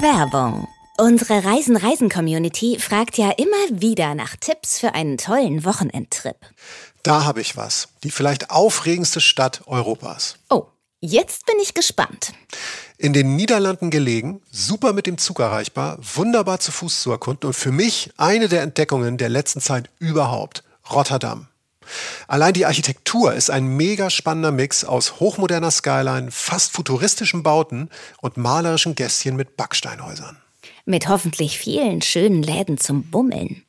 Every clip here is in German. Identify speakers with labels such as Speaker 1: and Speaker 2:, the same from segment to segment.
Speaker 1: Werbung. Unsere Reisen-Reisen-Community fragt ja immer wieder nach Tipps für einen tollen Wochenendtrip.
Speaker 2: Da habe ich was. Die vielleicht aufregendste Stadt Europas.
Speaker 1: Oh, jetzt bin ich gespannt.
Speaker 2: In den Niederlanden gelegen, super mit dem Zug erreichbar, wunderbar zu Fuß zu erkunden und für mich eine der Entdeckungen der letzten Zeit überhaupt. Rotterdam. Allein die Architektur ist ein mega spannender Mix aus hochmoderner Skyline, fast futuristischen Bauten und malerischen Gässchen mit Backsteinhäusern.
Speaker 1: Mit hoffentlich vielen schönen Läden zum Bummeln.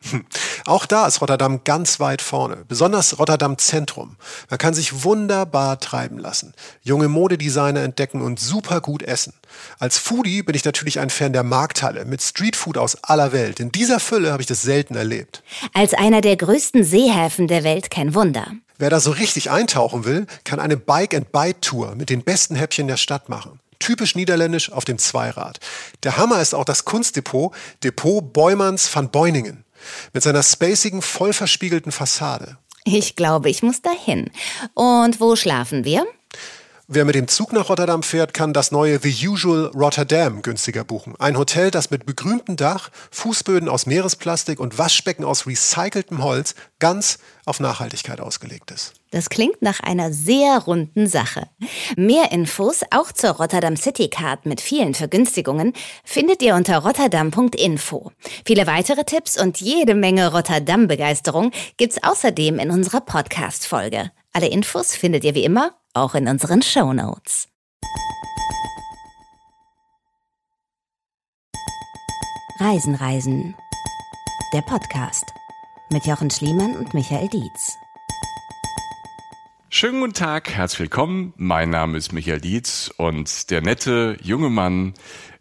Speaker 2: Auch da ist Rotterdam ganz weit vorne, besonders Rotterdam Zentrum. Man kann sich wunderbar treiben lassen, junge Modedesigner entdecken und super gut essen. Als Foodie bin ich natürlich ein Fan der Markthalle mit Streetfood aus aller Welt. In dieser Fülle habe ich das selten erlebt.
Speaker 1: Als einer der größten Seehäfen der Welt kein Wunder.
Speaker 2: Wer da so richtig eintauchen will, kann eine Bike-and-Bite-Tour mit den besten Häppchen der Stadt machen typisch niederländisch auf dem Zweirad. Der Hammer ist auch das Kunstdepot, Depot Beumanns van Beuningen, mit seiner spacigen, voll verspiegelten Fassade.
Speaker 1: Ich glaube, ich muss dahin. Und wo schlafen wir?
Speaker 2: Wer mit dem Zug nach Rotterdam fährt, kann das neue The Usual Rotterdam günstiger buchen. Ein Hotel, das mit begrüntem Dach, Fußböden aus Meeresplastik und Waschbecken aus recyceltem Holz ganz auf Nachhaltigkeit ausgelegt ist.
Speaker 1: Das klingt nach einer sehr runden Sache. Mehr Infos, auch zur Rotterdam City Card mit vielen Vergünstigungen, findet ihr unter rotterdam.info. Viele weitere Tipps und jede Menge Rotterdam-Begeisterung gibt's außerdem in unserer Podcast-Folge. Alle Infos findet ihr wie immer auch in unseren Show Notes. Reisen, Reisen. Der Podcast mit Jochen Schliemann und Michael Dietz.
Speaker 3: Schönen guten Tag, herzlich willkommen. Mein Name ist Michael Dietz und der nette junge Mann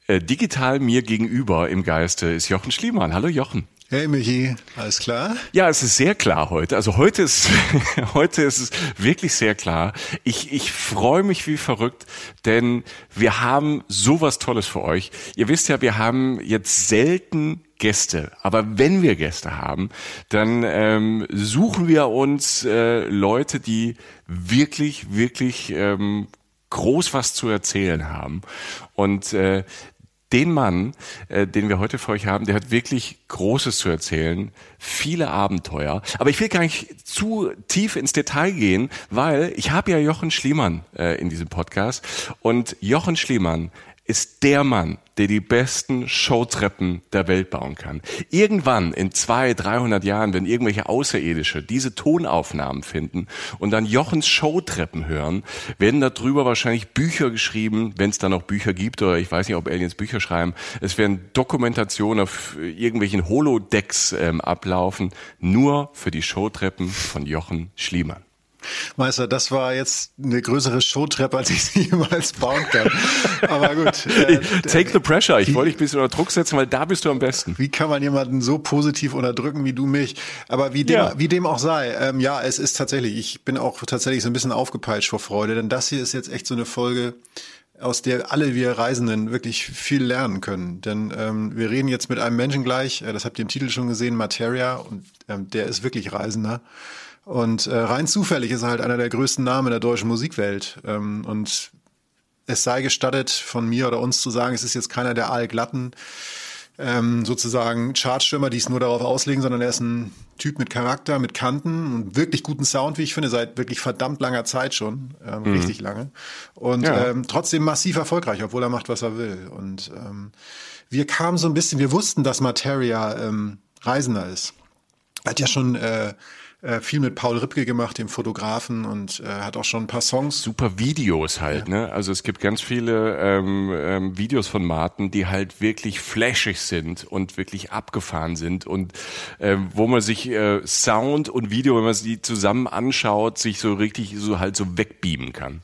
Speaker 3: äh, digital mir gegenüber im Geiste ist Jochen Schliemann. Hallo Jochen.
Speaker 4: Hey Michi, alles klar?
Speaker 3: Ja, es ist sehr klar heute. Also heute ist heute ist es wirklich sehr klar. Ich ich freue mich wie verrückt, denn wir haben sowas Tolles für euch. Ihr wisst ja, wir haben jetzt selten Gäste, aber wenn wir Gäste haben, dann ähm, suchen wir uns äh, Leute, die wirklich wirklich ähm, groß was zu erzählen haben. Und äh, den Mann, äh, den wir heute für euch haben, der hat wirklich Großes zu erzählen, viele Abenteuer. Aber ich will gar nicht zu tief ins Detail gehen, weil ich habe ja Jochen Schliemann äh, in diesem Podcast und Jochen Schliemann ist der Mann, der die besten Showtreppen der Welt bauen kann. Irgendwann in zwei, dreihundert Jahren, wenn irgendwelche Außerirdische diese Tonaufnahmen finden und dann Jochens Showtreppen hören, werden darüber wahrscheinlich Bücher geschrieben, wenn es da noch Bücher gibt oder ich weiß nicht, ob Aliens Bücher schreiben. Es werden Dokumentationen auf irgendwelchen Holodecks ähm, ablaufen, nur für die Showtreppen von Jochen Schliemann.
Speaker 4: Meister, das war jetzt eine größere Showtreppe, als ich sie jemals bauen kann. Aber gut. Äh,
Speaker 3: Take the pressure. Ich wollte dich ein bisschen unter Druck setzen, weil da bist du am besten.
Speaker 4: Wie kann man jemanden so positiv unterdrücken wie du mich? Aber wie dem, ja. wie dem auch sei, ähm, ja, es ist tatsächlich, ich bin auch tatsächlich so ein bisschen aufgepeitscht vor Freude, denn das hier ist jetzt echt so eine Folge, aus der alle wir Reisenden wirklich viel lernen können. Denn ähm, wir reden jetzt mit einem Menschen gleich, äh, das habt ihr im Titel schon gesehen, Materia, und ähm, der ist wirklich Reisender. Und äh, rein zufällig ist er halt einer der größten Namen der deutschen Musikwelt. Ähm, und es sei gestattet, von mir oder uns zu sagen, es ist jetzt keiner der allglatten ähm, sozusagen Chartstürmer, die es nur darauf auslegen, sondern er ist ein Typ mit Charakter, mit Kanten und wirklich guten Sound, wie ich finde, seit wirklich verdammt langer Zeit schon, ähm, mhm. richtig lange. Und ja. ähm, trotzdem massiv erfolgreich, obwohl er macht, was er will. Und ähm, wir kamen so ein bisschen, wir wussten, dass Materia ähm, Reisender ist. Er hat ja schon äh, äh, viel mit Paul Ripke gemacht, dem Fotografen, und äh, hat auch schon ein paar Songs.
Speaker 3: Super Videos halt, ja. ne? Also es gibt ganz viele ähm, ähm, Videos von Martin, die halt wirklich flashig sind und wirklich abgefahren sind und äh, wo man sich äh, Sound und Video, wenn man sie zusammen anschaut, sich so richtig so halt so wegbeamen kann.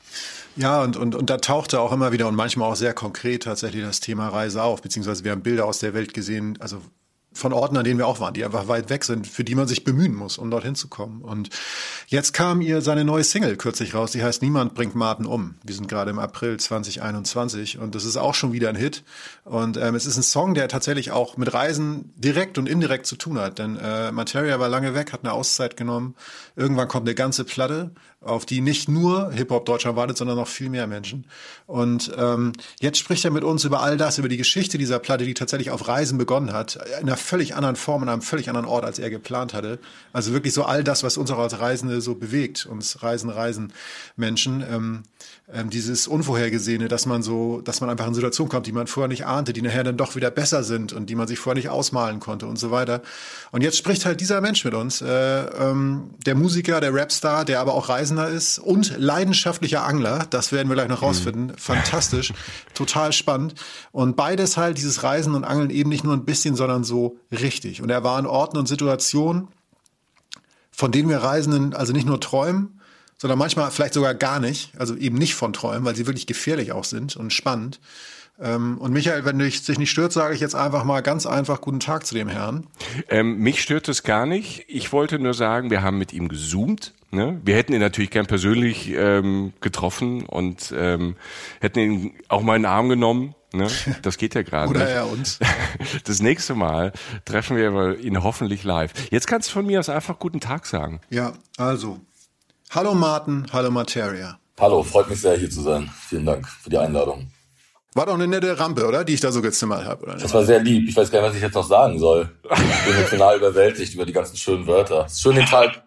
Speaker 4: Ja, und, und, und da tauchte auch immer wieder und manchmal auch sehr konkret tatsächlich das Thema Reise auf, beziehungsweise wir haben Bilder aus der Welt gesehen, also von Orten, an denen wir auch waren, die einfach weit weg sind, für die man sich bemühen muss, um dorthin zu kommen. Und Jetzt kam ihr seine neue Single kürzlich raus, die heißt Niemand bringt Martin um. Wir sind gerade im April 2021 und das ist auch schon wieder ein Hit. Und ähm, es ist ein Song, der tatsächlich auch mit Reisen direkt und indirekt zu tun hat. Denn äh, Materia war lange weg, hat eine Auszeit genommen. Irgendwann kommt eine ganze Platte auf die nicht nur Hip-Hop Deutschland wartet, sondern noch viel mehr Menschen. Und ähm, jetzt spricht er mit uns über all das, über die Geschichte dieser Platte, die tatsächlich auf Reisen begonnen hat, in einer völlig anderen Form, in einem völlig anderen Ort, als er geplant hatte. Also wirklich so all das, was uns auch als Reisende so bewegt, uns Reisen, Reisen Menschen. Ähm, ähm, dieses Unvorhergesehene, dass man so, dass man einfach in Situationen kommt, die man vorher nicht ahnte, die nachher dann doch wieder besser sind und die man sich vorher nicht ausmalen konnte und so weiter. Und jetzt spricht halt dieser Mensch mit uns, äh, ähm, der Musiker, der Rapstar, der aber auch Reisender ist und leidenschaftlicher Angler. Das werden wir gleich noch rausfinden. Mhm. Fantastisch, total spannend. Und beides halt, dieses Reisen und Angeln eben nicht nur ein bisschen, sondern so richtig. Und er war in Orten und Situationen, von denen wir Reisenden also nicht nur träumen, sondern manchmal vielleicht sogar gar nicht, also eben nicht von Träumen, weil sie wirklich gefährlich auch sind und spannend. Ähm, und Michael, wenn dich sich nicht stört, sage ich jetzt einfach mal ganz einfach guten Tag zu dem Herrn.
Speaker 3: Ähm, mich stört es gar nicht. Ich wollte nur sagen, wir haben mit ihm gezoomt. Ne? Wir hätten ihn natürlich gern persönlich ähm, getroffen und ähm, hätten ihn auch mal in den Arm genommen. Ne? Das geht ja gerade.
Speaker 4: Oder er uns.
Speaker 3: Das nächste Mal treffen wir ihn hoffentlich live. Jetzt kannst du von mir aus einfach guten Tag sagen.
Speaker 4: Ja, also Hallo Martin, hallo Materia.
Speaker 5: Hallo, freut mich sehr hier zu sein. Vielen Dank für die Einladung.
Speaker 4: War doch eine nette Rampe, oder? Die ich da so gezimmert habe.
Speaker 5: Das war sehr lieb. Ich weiß gar nicht, was ich jetzt noch sagen soll. Ich bin emotional überwältigt über die ganzen schönen Wörter. Schön den Tag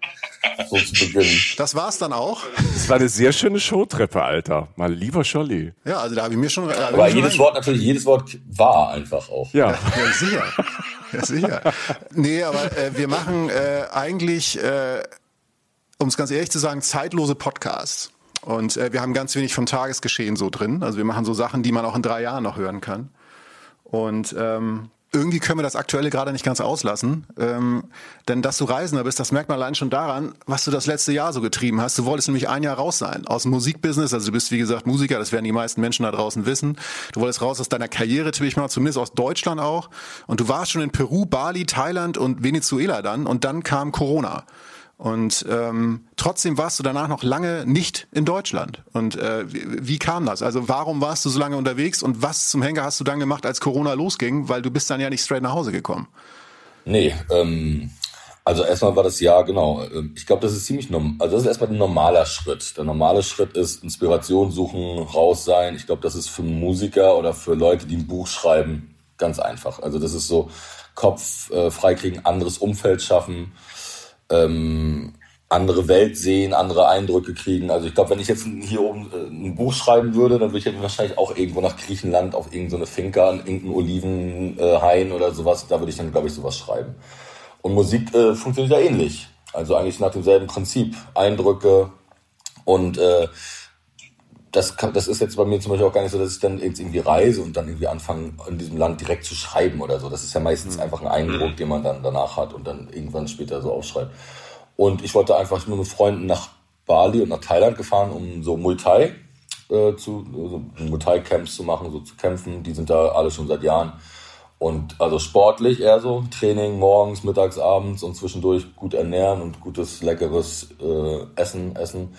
Speaker 5: so zu beginnen.
Speaker 4: Das war's dann auch.
Speaker 3: Das war eine sehr schöne Showtreppe, Alter. Mal lieber Scholli.
Speaker 4: Ja, also da habe ich mir schon.
Speaker 5: Aber jedes schon Wort natürlich, jedes Wort war einfach auch.
Speaker 4: Ja, ja sicher. Ja, sicher. Nee, aber äh, wir machen äh, eigentlich äh, um es ganz ehrlich zu sagen, zeitlose Podcasts. Und äh, wir haben ganz wenig vom Tagesgeschehen so drin. Also wir machen so Sachen, die man auch in drei Jahren noch hören kann. Und ähm, irgendwie können wir das Aktuelle gerade nicht ganz auslassen. Ähm, denn dass du Reisender bist, das merkt man allein schon daran, was du das letzte Jahr so getrieben hast. Du wolltest nämlich ein Jahr raus sein aus dem Musikbusiness. Also du bist, wie gesagt, Musiker, das werden die meisten Menschen da draußen wissen. Du wolltest raus aus deiner Karriere, tippe ich mal, zumindest aus Deutschland auch. Und du warst schon in Peru, Bali, Thailand und Venezuela dann. Und dann kam Corona. Und ähm, trotzdem warst du danach noch lange nicht in Deutschland. Und äh, wie, wie kam das? Also warum warst du so lange unterwegs und was zum Henker hast du dann gemacht, als Corona losging? Weil du bist dann ja nicht straight nach Hause gekommen.
Speaker 5: Nee, ähm, also erstmal war das ja, genau. Ähm, ich glaube, das ist ziemlich normal. Also das ist erstmal ein normaler Schritt. Der normale Schritt ist Inspiration suchen, raus sein. Ich glaube, das ist für Musiker oder für Leute, die ein Buch schreiben, ganz einfach. Also das ist so Kopf äh, freikriegen, anderes Umfeld schaffen ähm, andere Welt sehen, andere Eindrücke kriegen. Also ich glaube, wenn ich jetzt hier oben äh, ein Buch schreiben würde, dann würde ich wahrscheinlich auch irgendwo nach Griechenland auf irgendeine so Finca, in irgendeinen Olivenhain oder sowas, da würde ich dann, glaube ich, sowas schreiben. Und Musik äh, funktioniert ja ähnlich. Also eigentlich nach demselben Prinzip. Eindrücke und äh, das, kann, das ist jetzt bei mir zum Beispiel auch gar nicht so, dass ich dann irgendwie reise und dann irgendwie anfange, in diesem Land direkt zu schreiben oder so. Das ist ja meistens mhm. einfach ein Eindruck, mhm. den man dann danach hat und dann irgendwann später so aufschreibt. Und ich wollte einfach nur mit Freunden nach Bali und nach Thailand gefahren, um so Muay Thai äh, zu, also Muay Thai Camps zu machen, so zu kämpfen. Die sind da alle schon seit Jahren. Und also sportlich eher so, Training morgens, mittags, abends und zwischendurch gut ernähren und gutes, leckeres äh, Essen essen.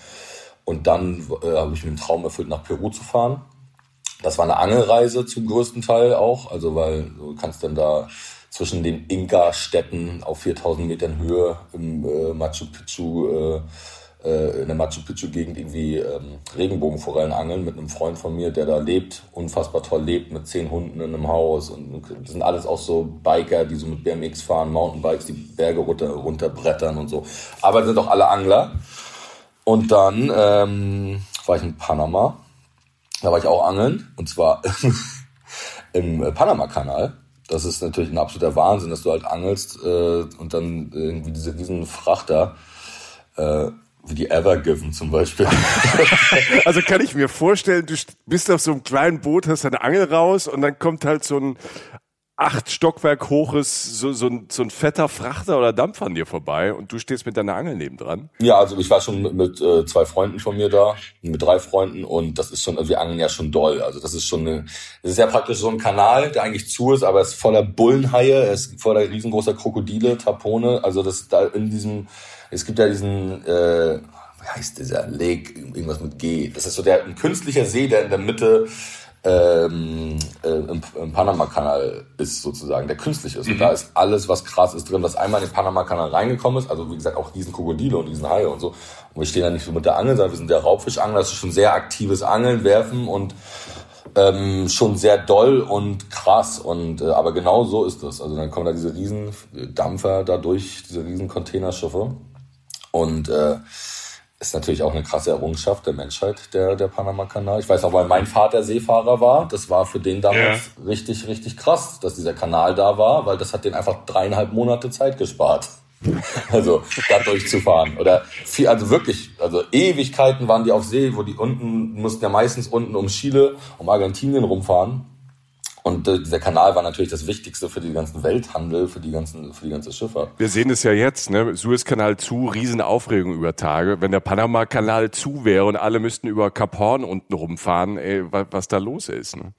Speaker 5: Und dann äh, habe ich mir den Traum erfüllt, nach Peru zu fahren. Das war eine Angelreise zum größten Teil auch, also weil du kannst dann da zwischen den Inka-Städten auf 4000 Metern Höhe im äh, Machu Picchu, äh, äh, in der Machu Picchu-Gegend irgendwie ähm, Regenbogenforellen angeln mit einem Freund von mir, der da lebt, unfassbar toll lebt, mit zehn Hunden in einem Haus. Und das sind alles auch so Biker, die so mit BMX fahren, Mountainbikes, die Berge runter, runterbrettern und so. Aber sind auch alle Angler. Und dann ähm, war ich in Panama. Da war ich auch angeln. Und zwar im äh, Panama-Kanal. Das ist natürlich ein absoluter Wahnsinn, dass du halt angelst äh, und dann irgendwie diese riesen Frachter, äh, wie die Evergiven zum Beispiel.
Speaker 3: also kann ich mir vorstellen, du bist auf so einem kleinen Boot, hast deine Angel raus und dann kommt halt so ein acht Stockwerk hoches, so, so, ein, so ein fetter Frachter oder Dampfer an dir vorbei und du stehst mit deiner Angel nebendran?
Speaker 5: Ja, also ich war schon mit, mit äh, zwei Freunden von mir da, mit drei Freunden und das ist schon, also wir angeln ja schon doll. Also das ist schon eine, das ist ja praktisch so ein Kanal, der eigentlich zu ist, aber es ist voller Bullenhaie, es ist voller riesengroßer Krokodile, Tapone. Also das da in diesem es gibt ja diesen, äh, wie heißt dieser Lake, irgendwas mit G. Das ist so der ein künstlicher See, der in der Mitte ähm, äh, im, im Panama-Kanal ist sozusagen, der künstlich ist. Mhm. Und da ist alles, was krass ist drin, was einmal in den Panama-Kanal reingekommen ist. Also wie gesagt, auch diesen Krokodile und diesen Haie und so. Und wir stehen da nicht so mit der Angel, sondern wir sind der Raubfischangler. Das ist schon sehr aktives Angeln, Werfen und ähm, schon sehr doll und krass. Und äh, aber genau so ist es. Also dann kommen da diese riesen Dampfer da durch, diese riesen Containerschiffe. Und äh, ist natürlich auch eine krasse Errungenschaft der Menschheit, der, der Panama-Kanal. Ich weiß auch, weil mein Vater Seefahrer war, das war für den damals ja. richtig, richtig krass, dass dieser Kanal da war, weil das hat den einfach dreieinhalb Monate Zeit gespart. Also da durchzufahren. Oder viel, also wirklich, also Ewigkeiten waren die auf See, wo die unten, mussten ja meistens unten um Chile, um Argentinien rumfahren. Und äh, dieser Kanal war natürlich das Wichtigste für die ganzen Welthandel, für die ganzen, für die ganze Schifffahrt.
Speaker 3: Wir sehen es ja jetzt, ne? Suezkanal zu, Riesenaufregung über Tage. Wenn der Panama-Kanal zu wäre und alle müssten über Kap Horn unten rumfahren, ey, was, was da los ist. Ne?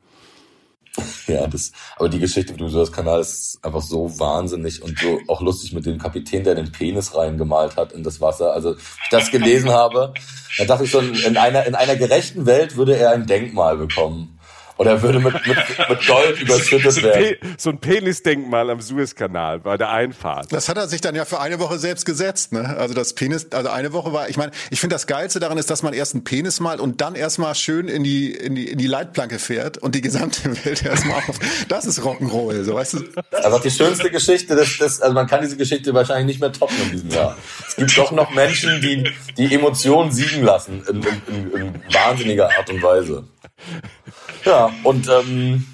Speaker 5: Ja, das, aber die Geschichte mit dem Suezkanal ist einfach so wahnsinnig und so auch lustig mit dem Kapitän, der den Penis reingemalt hat in das Wasser. Also, ich das gelesen habe, da dachte ich schon, in einer, in einer gerechten Welt würde er ein Denkmal bekommen. Oder würde mit, mit, mit Gold überschüttet werden.
Speaker 3: So ein Penisdenkmal am Suezkanal bei der Einfahrt.
Speaker 4: Das hat er sich dann ja für eine Woche selbst gesetzt. Ne? Also das Penis, also eine Woche war, ich meine, ich finde das Geilste daran ist, dass man erst einen Penis malt und dann erstmal schön in die, in die, in die Leitplanke fährt und die gesamte Welt erstmal auf. Das ist Rock'n'Roll, so weißt du.
Speaker 5: Also die schönste Geschichte, das, das, also man kann diese Geschichte wahrscheinlich nicht mehr toppen in diesem Jahr. Es gibt doch noch Menschen, die die Emotionen siegen lassen in, in, in, in wahnsinniger Art und Weise. Ja, und ähm,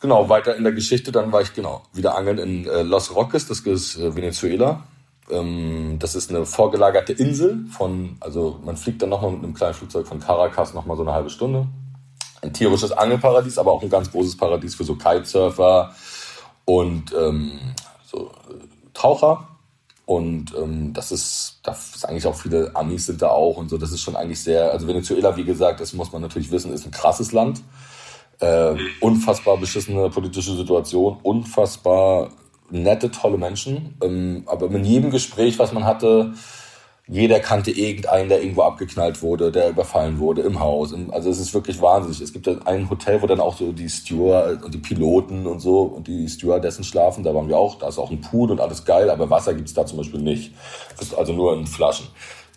Speaker 5: genau, weiter in der Geschichte, dann war ich genau wieder angeln in äh, Los Roques, das ist äh, Venezuela. Ähm, das ist eine vorgelagerte Insel von, also man fliegt dann nochmal mit einem kleinen Flugzeug von Caracas nochmal so eine halbe Stunde. Ein tierisches Angelparadies, aber auch ein ganz großes Paradies für so Kitesurfer und ähm, so äh, Taucher. Und ähm, das ist, da ist eigentlich auch viele Amis sind da auch und so. Das ist schon eigentlich sehr, also Venezuela, wie gesagt, das muss man natürlich wissen, ist ein krasses Land. Äh, unfassbar beschissene politische Situation, unfassbar nette, tolle Menschen. Ähm, aber in jedem Gespräch, was man hatte, jeder kannte irgendeinen, der irgendwo abgeknallt wurde, der überfallen wurde im Haus. Also es ist wirklich wahnsinnig. Es gibt ein Hotel, wo dann auch so die Steward und die Piloten und so und die Stewardessen schlafen. Da waren wir auch. Da ist auch ein Pool und alles geil, aber Wasser gibt's da zum Beispiel nicht. Also nur in Flaschen.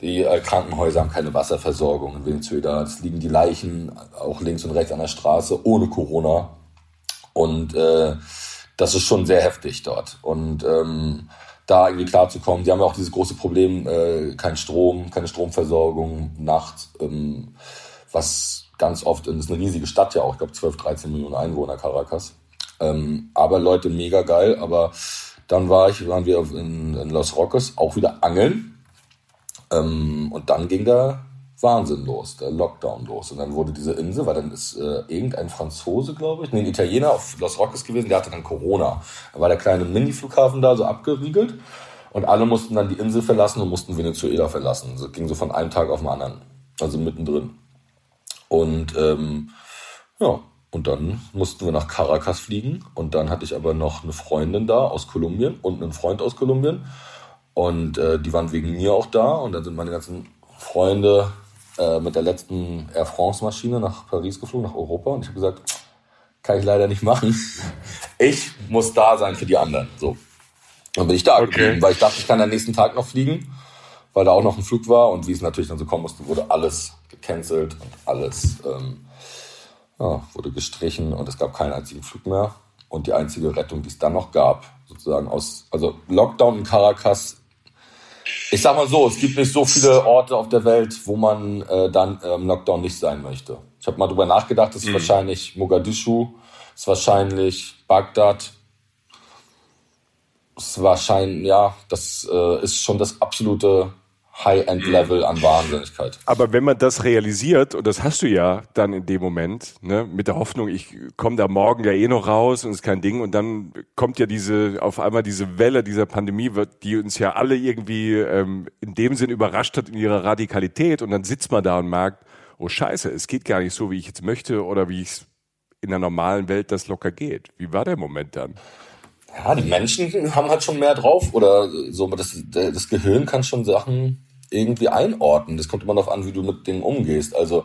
Speaker 5: Die äh, Krankenhäuser haben keine Wasserversorgung in Venezuela. Es liegen die Leichen auch links und rechts an der Straße ohne Corona. Und äh, das ist schon sehr heftig dort. Und ähm, da irgendwie klarzukommen. Die haben ja auch dieses große Problem, äh, kein Strom, keine Stromversorgung nachts, ähm, was ganz oft, das ist eine riesige Stadt ja auch, ich glaube 12, 13 Millionen Einwohner, Caracas. Ähm, aber Leute, mega geil. Aber dann war ich, waren wir in, in Los Roques auch wieder angeln ähm, und dann ging der Wahnsinn los, der Lockdown los. Und dann wurde diese Insel, weil dann ist äh, irgendein Franzose, glaube ich, nee, ein Italiener auf Los Roques gewesen, der hatte dann Corona. Da war der kleine Mini-Flughafen da so abgeriegelt und alle mussten dann die Insel verlassen und mussten Venezuela verlassen. Das ging so von einem Tag auf den anderen, also mittendrin. Und ähm, ja, und dann mussten wir nach Caracas fliegen und dann hatte ich aber noch eine Freundin da aus Kolumbien und einen Freund aus Kolumbien. Und äh, die waren wegen mir auch da. Und dann sind meine ganzen Freunde äh, mit der letzten Air France-Maschine nach Paris geflogen, nach Europa. Und ich habe gesagt, kann ich leider nicht machen. Ich muss da sein für die anderen. So. Dann bin ich da okay. geblieben, weil ich dachte, ich kann am nächsten Tag noch fliegen, weil da auch noch ein Flug war. Und wie es natürlich dann so kommen musste, wurde alles gecancelt und alles ähm, ja, wurde gestrichen und es gab keinen einzigen Flug mehr. Und die einzige Rettung, die es dann noch gab, sozusagen aus, also Lockdown in Caracas ich sag mal so, es gibt nicht so viele Orte auf der Welt, wo man äh, dann im Lockdown nicht sein möchte. Ich habe mal drüber nachgedacht, das ist mhm. wahrscheinlich Mogadischu, ist wahrscheinlich Bagdad, ist wahrscheinlich, ja, das äh, ist schon das absolute High-End-Level an Wahnsinnigkeit.
Speaker 3: Aber wenn man das realisiert, und das hast du ja dann in dem Moment, ne, mit der Hoffnung, ich komme da morgen ja eh noch raus und ist kein Ding, und dann kommt ja diese, auf einmal diese Welle dieser Pandemie, die uns ja alle irgendwie ähm, in dem Sinn überrascht hat in ihrer Radikalität, und dann sitzt man da und merkt, oh Scheiße, es geht gar nicht so, wie ich jetzt möchte oder wie ich in der normalen Welt das locker geht. Wie war der Moment dann?
Speaker 5: Ja, die Menschen haben halt schon mehr drauf oder so, das, das Gehirn kann schon Sachen irgendwie einordnen. Das kommt immer darauf an, wie du mit Dingen umgehst. Also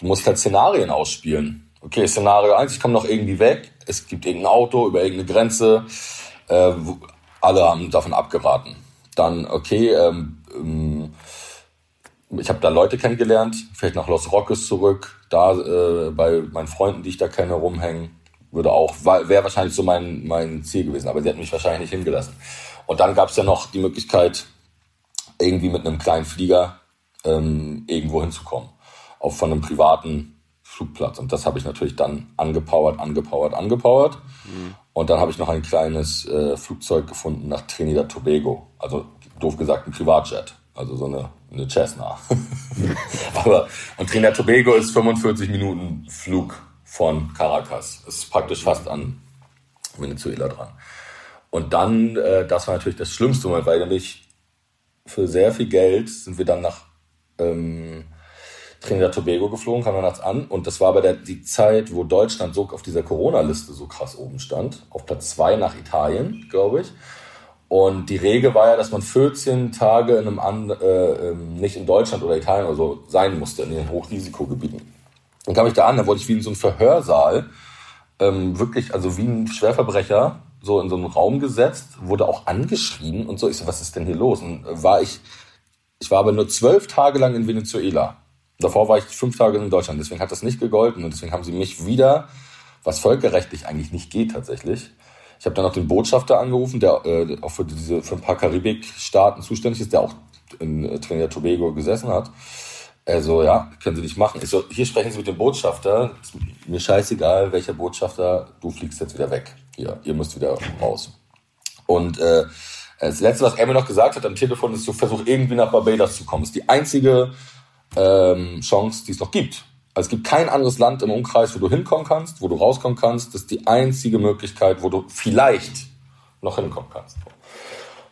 Speaker 5: du musst halt Szenarien ausspielen. Okay, Szenario 1, ich komme noch irgendwie weg, es gibt irgendein Auto über irgendeine Grenze, äh, alle haben davon abgeraten. Dann, okay, ähm, ähm, ich habe da Leute kennengelernt, vielleicht nach Los Roques zurück, da äh, bei meinen Freunden, die ich da kenne, rumhängen würde auch, wäre wahrscheinlich so mein, mein Ziel gewesen, aber sie hat mich wahrscheinlich nicht hingelassen. Und dann gab es ja noch die Möglichkeit, irgendwie mit einem kleinen Flieger ähm, irgendwo hinzukommen, auch von einem privaten Flugplatz. Und das habe ich natürlich dann angepowert, angepowert, angepowert. Mhm. Und dann habe ich noch ein kleines äh, Flugzeug gefunden nach Trinidad Tobago. Also doof gesagt ein Privatjet. Also so eine, eine Cessna. Aber und Trinidad Tobago ist 45 Minuten Flug von Caracas. Es ist praktisch fast an Venezuela dran. Und dann, äh, das war natürlich das schlimmste weil nämlich für sehr viel Geld sind wir dann nach ähm, Trinidad Tobago geflogen, kamen wir nachts an. Und das war aber der, die Zeit, wo Deutschland so auf dieser Corona-Liste so krass oben stand. Auf Platz zwei nach Italien, glaube ich. Und die Regel war ja, dass man 14 Tage in einem an, äh, ähm, nicht in Deutschland oder Italien oder so sein musste, in den Hochrisikogebieten. Dann kam ich da an, dann wurde ich wie in so einem Verhörsaal, ähm, wirklich, also wie ein Schwerverbrecher, so in so einen Raum gesetzt, wurde auch angeschrien und so. Ich so, was ist denn hier los? Und war ich, ich war aber nur zwölf Tage lang in Venezuela. Davor war ich fünf Tage in Deutschland, deswegen hat das nicht gegolten und deswegen haben sie mich wieder, was völkerrechtlich eigentlich nicht geht tatsächlich. Ich habe dann auch den Botschafter angerufen, der äh, auch für diese für ein paar Karibikstaaten zuständig ist, der auch in äh, Trinidad Tobago gesessen hat. Also ja, können Sie nicht machen. Ich so, hier sprechen Sie mit dem Botschafter. Mir scheißegal, welcher Botschafter. Du fliegst jetzt wieder weg. Hier, ihr müsst wieder raus. Und äh, das Letzte, was er mir noch gesagt hat am Telefon, ist, du versuch irgendwie nach Barbados zu kommen. Das ist die einzige ähm, Chance, die es noch gibt. Also es gibt kein anderes Land im Umkreis, wo du hinkommen kannst, wo du rauskommen kannst. Das ist die einzige Möglichkeit, wo du vielleicht noch hinkommen kannst.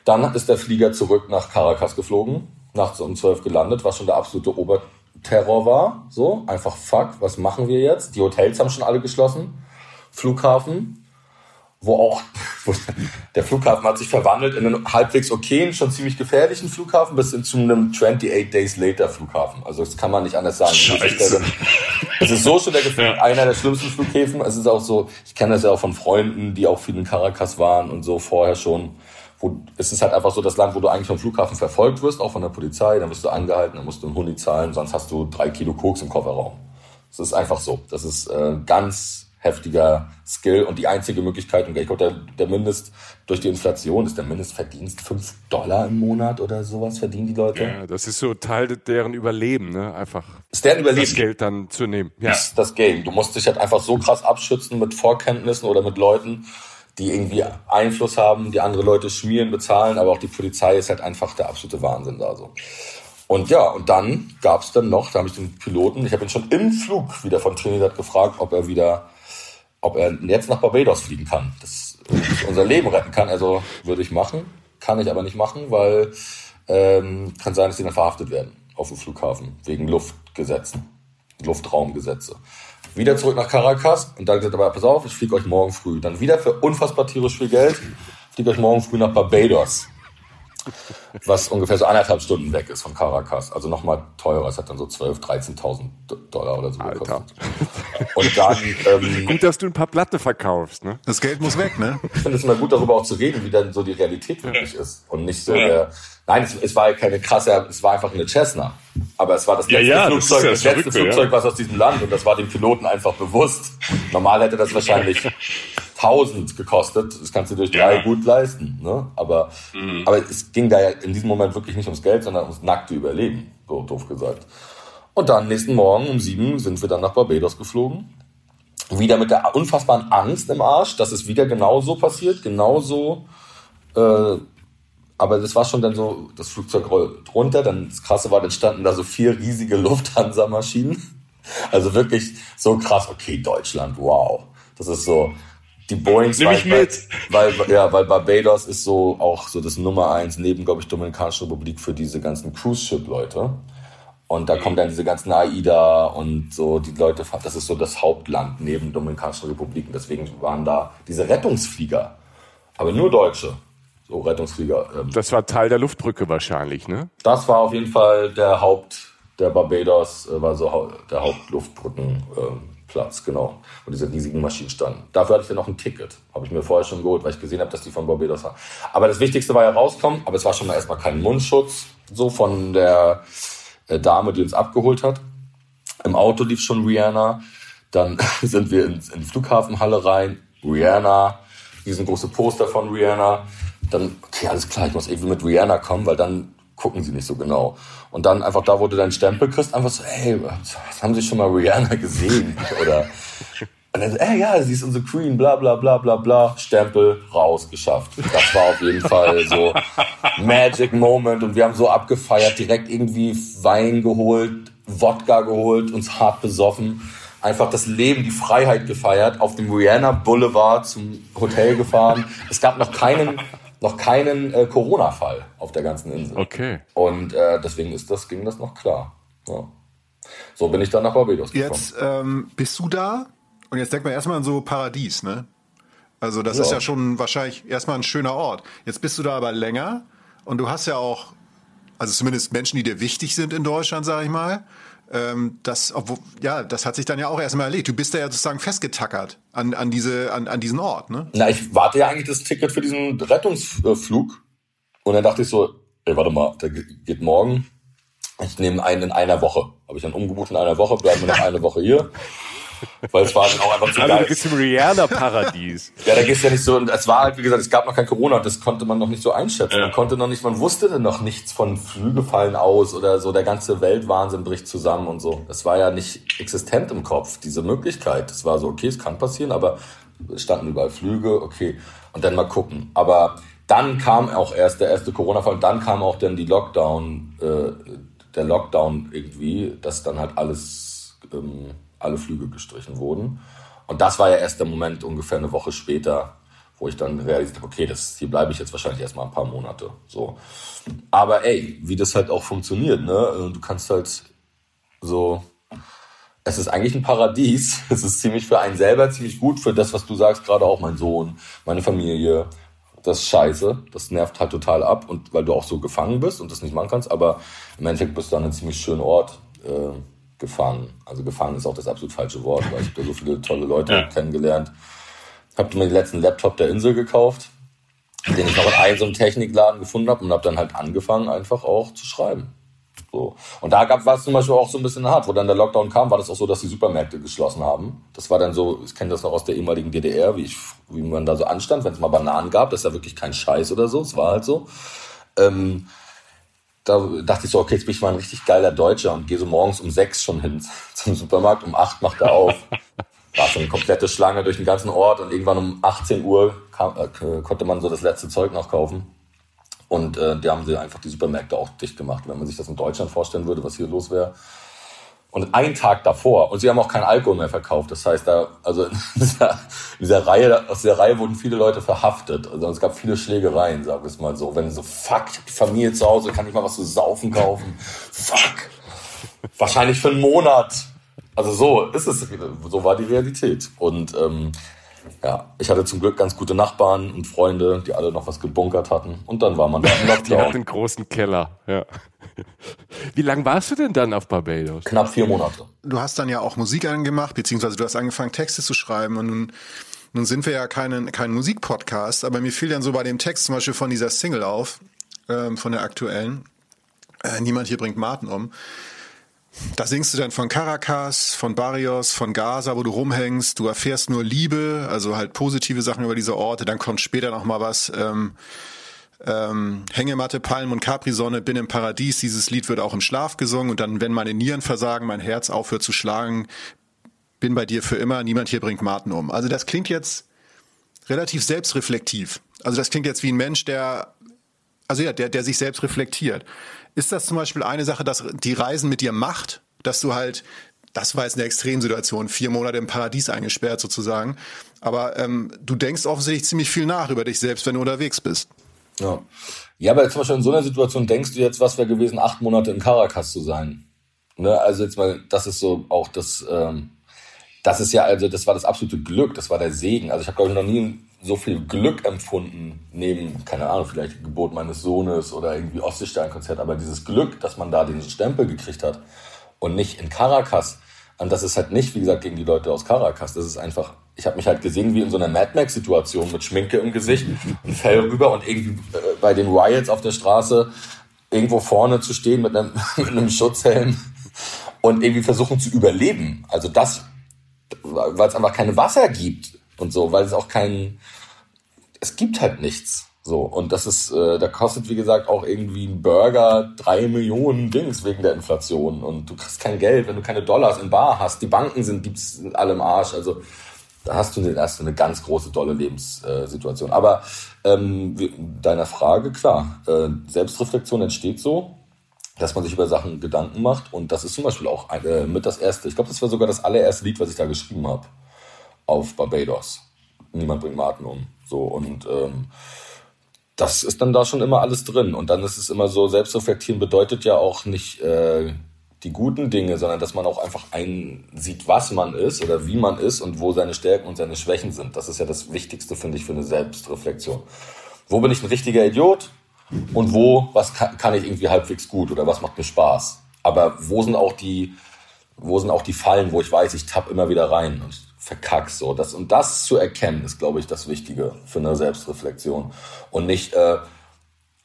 Speaker 5: Dann ist der Flieger zurück nach Caracas geflogen nachts um zwölf gelandet, was schon der absolute Oberterror war. So, einfach fuck, was machen wir jetzt? Die Hotels haben schon alle geschlossen. Flughafen, wo auch, wo der Flughafen hat sich verwandelt in einen halbwegs okayen, schon ziemlich gefährlichen Flughafen bis hin zu einem 28 Days Later Flughafen. Also das kann man nicht anders sagen. Scheiße. Es ist so schon der Gefühl, einer der schlimmsten Flughäfen. Es ist auch so, ich kenne das ja auch von Freunden, die auch viel in Caracas waren und so vorher schon wo es ist halt einfach so das Land, wo du eigentlich vom Flughafen verfolgt wirst, auch von der Polizei, dann wirst du angehalten, dann musst du einen Huni zahlen, sonst hast du drei Kilo Koks im Kofferraum. Das ist einfach so. Das ist äh, ganz heftiger Skill und die einzige Möglichkeit, und ich glaube, der, der Mindest, durch die Inflation ist der Mindestverdienst fünf Dollar im Monat oder sowas verdienen die Leute.
Speaker 3: Ja, das ist so Teil deren Überleben, ne? Einfach.
Speaker 5: Ist deren Überleben.
Speaker 3: Das Geld dann zu nehmen.
Speaker 5: Ja. Ist das Game. Du musst dich halt einfach so krass abschützen mit Vorkenntnissen oder mit Leuten, die irgendwie Einfluss haben, die andere Leute schmieren, bezahlen, aber auch die Polizei ist halt einfach der absolute Wahnsinn da so. Und ja, und dann gab es dann noch, da habe ich den Piloten, ich habe ihn schon im Flug wieder von Trinidad gefragt, ob er wieder, ob er jetzt nach Barbados fliegen kann, das unser Leben retten kann. Also würde ich machen, kann ich aber nicht machen, weil ähm, kann sein, dass sie dann verhaftet werden auf dem Flughafen wegen Luftgesetzen, Luftraumgesetze. Wieder zurück nach Caracas und dann gesagt, aber pass auf, ich fliege euch morgen früh. Dann wieder für unfassbar tierisch viel Geld, fliege euch morgen früh nach Barbados. Was ungefähr so anderthalb Stunden weg ist von Caracas. Also nochmal teurer. Es hat dann so 12.000, 13.000 Dollar oder so Alter. gekostet. Und dann, ähm,
Speaker 3: gut, dass du ein paar Platte verkaufst, ne?
Speaker 4: Das Geld muss weg, ne?
Speaker 5: Ich finde es immer gut, darüber auch zu reden, wie dann so die Realität wirklich ist. Und nicht so der, nein, es, es war keine krasse, es war einfach eine Cessna. Aber es war das letzte ja, ja, Flugzeug, das, das letzte Flugzeug, ja. was aus diesem Land und das war dem Piloten einfach bewusst. Normal hätte das wahrscheinlich 1000 gekostet. Das kannst du durch drei ja. gut leisten. Ne? Aber, mhm. aber es ging da ja in diesem Moment wirklich nicht ums Geld, sondern ums nackte Überleben, so doof gesagt. Und dann nächsten Morgen um sieben sind wir dann nach Barbados geflogen. Wieder mit der unfassbaren Angst im Arsch, dass es wieder genauso passiert, genauso. Äh, aber das war schon dann so, das Flugzeug rollt runter. Dann das Krasse war, dann standen da so vier riesige Lufthansa-Maschinen. Also wirklich so krass, okay, Deutschland, wow. Das ist so, die Boeings.
Speaker 3: Nehme ich mit.
Speaker 5: Weil, weil, ja, weil Barbados ist so auch so das Nummer eins neben, glaube ich, Dominikanische Republik für diese ganzen Cruise-Ship-Leute. Und da mhm. kommen dann diese ganzen AIDA und so die Leute, das ist so das Hauptland neben Dominikanischen Republik. Und deswegen waren da diese Rettungsflieger Aber nur Deutsche. So Rettungsflieger.
Speaker 3: Ähm. Das war Teil der Luftbrücke wahrscheinlich, ne?
Speaker 5: Das war auf jeden Fall der Haupt, der Barbados äh, war so der Hauptluftbrückenplatz, äh, genau. Wo diese riesigen Maschinen standen. Dafür hatte ich dann noch ein Ticket. Habe ich mir vorher schon geholt, weil ich gesehen habe, dass die von Barbados waren. Aber das Wichtigste war ja rauskommen, aber es war schon mal erstmal kein Mundschutz, so von der äh, Dame, die uns abgeholt hat. Im Auto lief schon Rihanna. Dann sind wir in, in die Flughafenhalle rein. Rihanna, riesengroße Poster von Rihanna. Dann, okay, alles klar, ich muss irgendwie mit Rihanna kommen, weil dann gucken sie nicht so genau. Und dann einfach da, wo du deinen Stempel kriegst, einfach so, hey, was haben Sie schon mal Rihanna gesehen? Oder und dann so, ey, ja, sie ist unsere Queen, bla bla bla bla bla, Stempel raus, geschafft. Das war auf jeden Fall so Magic Moment und wir haben so abgefeiert, direkt irgendwie Wein geholt, Wodka geholt, uns hart besoffen einfach das Leben, die Freiheit gefeiert, auf dem Rihanna Boulevard zum Hotel gefahren. Es gab noch keinen, noch keinen äh, Corona-Fall auf der ganzen Insel.
Speaker 3: Okay.
Speaker 5: Und äh, deswegen ist das, ging das noch klar. Ja. So bin ich dann nach Barbados
Speaker 4: gekommen. Jetzt ähm, bist du da und jetzt denkt man erstmal an so Paradies, ne? Also das ja. ist ja schon wahrscheinlich erstmal ein schöner Ort. Jetzt bist du da aber länger und du hast ja auch, also zumindest Menschen, die dir wichtig sind in Deutschland, sage ich mal ähm, das, obwohl, ja, das hat sich dann ja auch erstmal erledigt. Du bist da ja sozusagen festgetackert an, an, diese, an, an diesen Ort, ne?
Speaker 5: Na, ich warte ja eigentlich das Ticket für diesen Rettungsflug. Und dann dachte ich so, ey, warte mal, der geht morgen. Ich nehme einen in einer Woche. Habe ich dann umgebucht in einer Woche, bleiben wir noch eine Woche hier. Weil es war dann auch einfach zu
Speaker 3: also, geil. Du gehst im Rihanna-Paradies.
Speaker 5: ja, da gehst du ja nicht so, und es war halt, wie gesagt, es gab noch kein Corona, das konnte man noch nicht so einschätzen. Ja. Man konnte noch nicht, man wusste noch nichts von Flüge fallen aus oder so, der ganze Weltwahnsinn bricht zusammen und so. Das war ja nicht existent im Kopf, diese Möglichkeit. Das war so, okay, es kann passieren, aber es standen überall Flüge, okay. Und dann mal gucken. Aber dann kam auch erst der erste Corona-Fall und dann kam auch dann die Lockdown, äh, der Lockdown irgendwie, dass dann halt alles, ähm, alle Flüge gestrichen wurden. Und das war ja erst der Moment ungefähr eine Woche später, wo ich dann realisiert habe, okay, das, hier bleibe ich jetzt wahrscheinlich erstmal ein paar Monate. So. Aber ey, wie das halt auch funktioniert, ne? Du kannst halt so, es ist eigentlich ein Paradies. Es ist ziemlich für einen selber ziemlich gut, für das, was du sagst, gerade auch mein Sohn, meine Familie. Das ist scheiße, das nervt halt total ab und weil du auch so gefangen bist und das nicht machen kannst, aber im Endeffekt bist du an einem ziemlich schönen Ort. Äh, gefangen. Also gefangen ist auch das absolut falsche Wort, weil ich habe da so viele tolle Leute ja. kennengelernt. Habe mir den letzten Laptop der Insel gekauft, den ich noch in einem so einem Technikladen gefunden habe und habe dann halt angefangen, einfach auch zu schreiben. So. Und da gab es zum Beispiel auch so ein bisschen hart, wo dann der Lockdown kam, war das auch so, dass die Supermärkte geschlossen haben. Das war dann so, ich kenne das noch aus der ehemaligen DDR, wie ich, wie man da so anstand, wenn es mal Bananen gab, das ist ja wirklich kein Scheiß oder so, es war halt so. Ähm, da dachte ich so, okay, jetzt bin ich mal ein richtig geiler Deutscher und gehe so morgens um sechs schon hin zum Supermarkt, um acht macht er auf. War schon eine komplette Schlange durch den ganzen Ort und irgendwann um 18 Uhr kam, äh, konnte man so das letzte Zeug noch kaufen. Und äh, die haben sie einfach die Supermärkte auch dicht gemacht. Wenn man sich das in Deutschland vorstellen würde, was hier los wäre, und einen Tag davor, und sie haben auch keinen Alkohol mehr verkauft. Das heißt, da, also in dieser, in dieser Reihe, aus der Reihe wurden viele Leute verhaftet. Also es gab viele Schlägereien, sag ich mal so. Wenn so, fuck, ich hab die Familie zu Hause, kann ich mal was zu saufen kaufen. Fuck. Wahrscheinlich für einen Monat. Also so ist es, so war die Realität. Und ähm, ja, ich hatte zum Glück ganz gute Nachbarn und Freunde, die alle noch was gebunkert hatten. Und dann war man da im
Speaker 3: Lockdown. Die hatten einen großen Keller, ja. Wie lange warst du denn dann auf Barbados?
Speaker 5: Knapp vier Monate.
Speaker 4: Du hast dann ja auch Musik angemacht, beziehungsweise du hast angefangen, Texte zu schreiben und nun, nun sind wir ja keinen, kein Musikpodcast, aber mir fiel dann so bei dem Text zum Beispiel von dieser Single auf, ähm, von der aktuellen, äh, Niemand hier bringt Martin um. Da singst du dann von Caracas, von Barrios, von Gaza, wo du rumhängst. Du erfährst nur Liebe, also halt positive Sachen über diese Orte. Dann kommt später noch mal was. Ähm, ähm, Hängematte, Palmen und Capri-Sonne, bin im Paradies. Dieses Lied wird auch im Schlaf gesungen. Und dann, wenn meine Nieren versagen, mein Herz aufhört zu schlagen, bin bei dir für immer. Niemand hier bringt Martin um. Also das klingt jetzt relativ selbstreflektiv. Also das klingt jetzt wie ein Mensch, der, also ja, der, der sich selbst reflektiert. Ist das zum Beispiel eine Sache, dass die Reisen mit dir macht, dass du halt, das war jetzt eine Extremsituation, vier Monate im Paradies eingesperrt sozusagen, aber ähm, du denkst offensichtlich ziemlich viel nach über dich selbst, wenn du unterwegs bist.
Speaker 5: Ja. Ja, aber zum Beispiel in so einer Situation denkst du jetzt, was wäre gewesen, acht Monate in Caracas zu sein. Ne? Also jetzt mal, das ist so auch das, ähm, das ist ja, also das war das absolute Glück, das war der Segen. Also ich habe, glaube ich, noch nie so viel Glück empfunden, neben, keine Ahnung, vielleicht Geburt meines Sohnes oder irgendwie Ostseestein-Konzert, aber dieses Glück, dass man da den Stempel gekriegt hat und nicht in Caracas. Und das ist halt nicht, wie gesagt, gegen die Leute aus Caracas. Das ist einfach, ich habe mich halt gesehen wie in so einer Mad Max-Situation mit Schminke im Gesicht, ein Fell rüber und irgendwie äh, bei den Riots auf der Straße irgendwo vorne zu stehen mit einem, mit einem Schutzhelm und irgendwie versuchen zu überleben. Also das, weil es einfach keine Wasser gibt und so, weil es auch kein, es gibt halt nichts. So, und das ist, äh, da kostet, wie gesagt, auch irgendwie ein Burger drei Millionen Dings wegen der Inflation. Und du kriegst kein Geld, wenn du keine Dollars in Bar hast. Die Banken sind, gibt's alle im Arsch. Also da hast du, eine, du eine ganz große, dolle Lebenssituation. Aber ähm, deiner Frage, klar, äh, Selbstreflexion entsteht so, dass man sich über Sachen Gedanken macht. Und das ist zum Beispiel auch äh, mit das erste, ich glaube, das war sogar das allererste Lied, was ich da geschrieben habe auf Barbados. Niemand bringt Martin um. So und ähm, das ist dann da schon immer alles drin. Und dann ist es immer so, Selbstreflektieren bedeutet ja auch nicht äh, die guten Dinge, sondern dass man auch einfach einsieht, was man ist oder wie man ist und wo seine Stärken und seine Schwächen sind. Das ist ja das Wichtigste, finde ich, für eine Selbstreflexion. Wo bin ich ein richtiger Idiot? Und wo, was kann, kann ich irgendwie halbwegs gut oder was macht mir Spaß? Aber wo sind auch die, wo sind auch die Fallen, wo ich weiß, ich tapp immer wieder rein und verkack so. Das, und das zu erkennen, ist, glaube ich, das Wichtige für eine Selbstreflexion. Und nicht äh,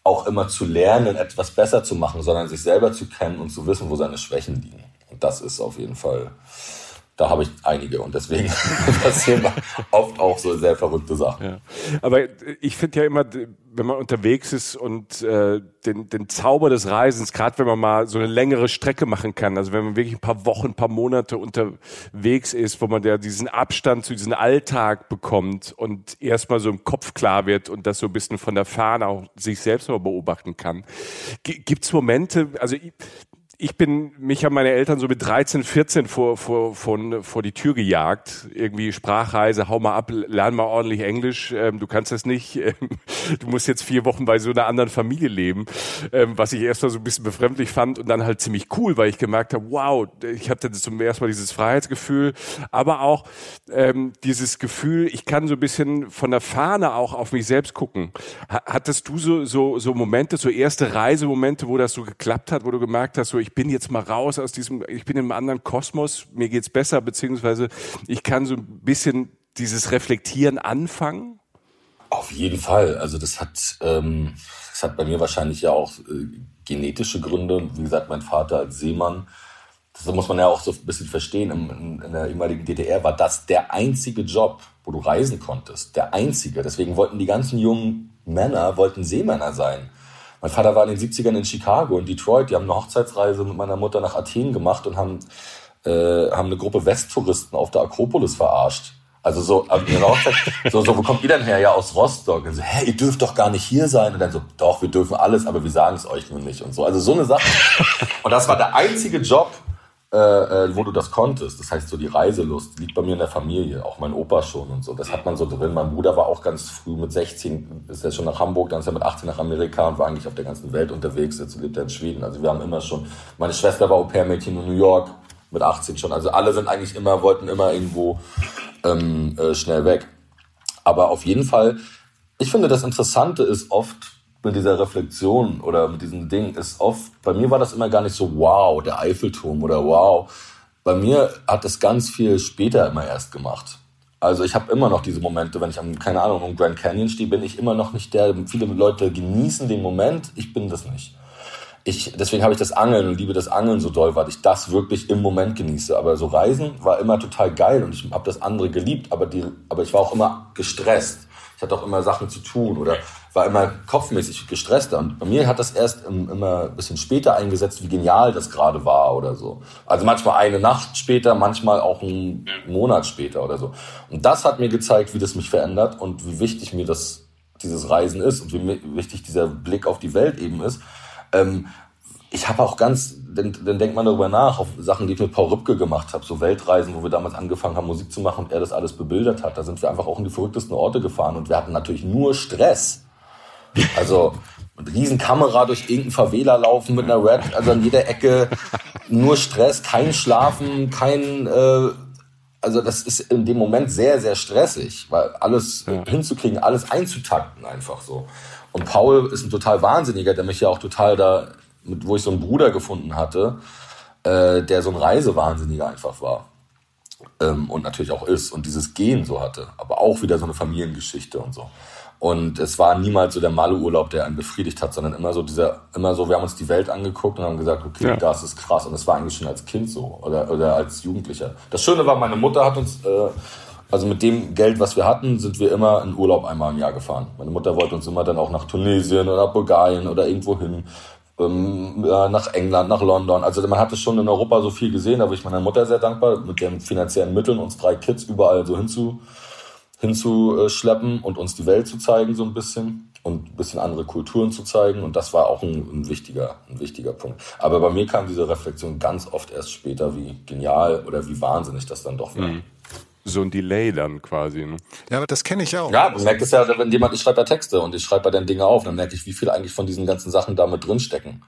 Speaker 5: auch immer zu lernen, etwas besser zu machen, sondern sich selber zu kennen und zu wissen, wo seine Schwächen liegen. Und das ist auf jeden Fall da habe ich einige und deswegen passieren oft auch so sehr verrückte Sachen.
Speaker 3: Ja. Aber ich finde ja immer, wenn man unterwegs ist und äh, den, den Zauber des Reisens, gerade wenn man mal so eine längere Strecke machen kann, also wenn man wirklich ein paar Wochen, ein paar Monate unterwegs ist, wo man ja diesen Abstand zu diesem Alltag bekommt und erstmal so im Kopf klar wird und das so ein bisschen von der Fahne auch sich selbst mal beobachten kann. Gibt es Momente, also ich bin, mich haben meine Eltern so mit 13, 14 vor, vor, vor, vor die Tür gejagt. Irgendwie Sprachreise, hau mal ab, lern mal ordentlich Englisch. Ähm, du kannst das nicht. Ähm, du musst jetzt vier Wochen bei so einer anderen Familie leben. Ähm, was ich erst mal so ein bisschen befremdlich fand und dann halt ziemlich cool, weil ich gemerkt habe, wow, ich hatte zum ersten Mal dieses Freiheitsgefühl, aber auch ähm, dieses Gefühl, ich kann so ein bisschen von der Fahne auch auf mich selbst gucken. Hattest du so, so, so Momente, so erste Reisemomente, wo das so geklappt hat, wo du gemerkt hast, so ich bin jetzt mal raus aus diesem, ich bin in einem anderen Kosmos, mir geht's besser, beziehungsweise ich kann so ein bisschen dieses Reflektieren anfangen?
Speaker 5: Auf jeden Fall. Also das hat, ähm, das hat bei mir wahrscheinlich ja auch äh, genetische Gründe. Wie gesagt, mein Vater als Seemann, das muss man ja auch so ein bisschen verstehen. In, in der ehemaligen DDR war das der einzige Job, wo du reisen konntest. Der einzige. Deswegen wollten die ganzen jungen Männer, wollten Seemänner sein. Mein Vater war in den 70ern in Chicago, in Detroit. Die haben eine Hochzeitsreise mit meiner Mutter nach Athen gemacht und haben, äh, haben eine Gruppe Westtouristen auf der Akropolis verarscht. Also so, Hochzeit, so, so, wo kommt ihr denn her? Ja, aus Rostock. Und so, hä, ihr dürft doch gar nicht hier sein. Und dann so, doch, wir dürfen alles, aber wir sagen es euch nur nicht und so. Also so eine Sache. Und das war der einzige Job, äh, äh, wo du das konntest. Das heißt, so die Reiselust liegt bei mir in der Familie, auch mein Opa schon und so. Das hat man so drin. Mein Bruder war auch ganz früh mit 16, ist er schon nach Hamburg, dann ist er mit 18 nach Amerika und war eigentlich auf der ganzen Welt unterwegs. Jetzt lebt er in Schweden. Also wir haben immer schon, meine Schwester war Au-pair-Mädchen in New York mit 18 schon. Also alle sind eigentlich immer, wollten immer irgendwo ähm, äh, schnell weg. Aber auf jeden Fall, ich finde, das Interessante ist oft, mit dieser Reflexion oder mit diesem Ding ist oft, bei mir war das immer gar nicht so, wow, der Eiffelturm oder wow. Bei mir hat das ganz viel später immer erst gemacht. Also ich habe immer noch diese Momente, wenn ich am, keine Ahnung, im Grand Canyon stehe, bin ich immer noch nicht der, viele Leute genießen den Moment, ich bin das nicht. Ich, deswegen habe ich das Angeln und liebe das Angeln so doll, weil ich das wirklich im Moment genieße. Aber so Reisen war immer total geil und ich habe das andere geliebt, aber, die, aber ich war auch immer gestresst. Ich hatte auch immer Sachen zu tun oder war immer kopfmäßig gestresster. Und bei mir hat das erst immer ein bisschen später eingesetzt, wie genial das gerade war oder so. Also manchmal eine Nacht später, manchmal auch einen Monat später oder so. Und das hat mir gezeigt, wie das mich verändert und wie wichtig mir das, dieses Reisen ist und wie wichtig dieser Blick auf die Welt eben ist. Ähm, ich habe auch ganz, dann, dann denkt man darüber nach, auf Sachen, die ich mit Paul Rübke gemacht habe, so Weltreisen, wo wir damals angefangen haben, Musik zu machen und er das alles bebildert hat. Da sind wir einfach auch in die verrücktesten Orte gefahren und wir hatten natürlich nur Stress. Also mit Riesenkamera durch irgendeinen Favela laufen mit einer Red, also an jeder Ecke nur Stress, kein Schlafen, kein, äh, also das ist in dem Moment sehr, sehr stressig, weil alles ja. hinzukriegen, alles einzutakten einfach so. Und Paul ist ein total Wahnsinniger, der mich ja auch total da, mit, wo ich so einen Bruder gefunden hatte, äh, der so ein Reisewahnsinniger einfach war. Ähm, und natürlich auch ist und dieses Gehen so hatte, aber auch wieder so eine Familiengeschichte und so. Und es war niemals so der Malle-Urlaub, der einen befriedigt hat, sondern immer so dieser, immer so, wir haben uns die Welt angeguckt und haben gesagt, okay, ja. das ist krass. Und das war eigentlich schon als Kind so oder, oder als Jugendlicher. Das Schöne war, meine Mutter hat uns, äh, also mit dem Geld, was wir hatten, sind wir immer in Urlaub einmal im Jahr gefahren. Meine Mutter wollte uns immer dann auch nach Tunesien oder Bulgarien oder irgendwo hin. Ähm, nach England, nach London. Also man hatte schon in Europa so viel gesehen, da bin ich meiner Mutter sehr dankbar, mit den finanziellen Mitteln uns drei Kids überall so hinzu hinzuschleppen und uns die Welt zu zeigen so ein bisschen und ein bisschen andere Kulturen zu zeigen. Und das war auch ein, ein, wichtiger, ein wichtiger Punkt. Aber bei mir kam diese Reflexion ganz oft erst später, wie genial oder wie wahnsinnig das dann doch war. Mhm.
Speaker 3: So ein Delay dann quasi. Ne?
Speaker 4: Ja, aber das kenne ich auch.
Speaker 5: Ja, man merkt es ja, wenn jemand, ich schreibe ja Texte und ich schreibe ja dann Dinge auf, dann merke ich, wie viel eigentlich von diesen ganzen Sachen da mit drinstecken.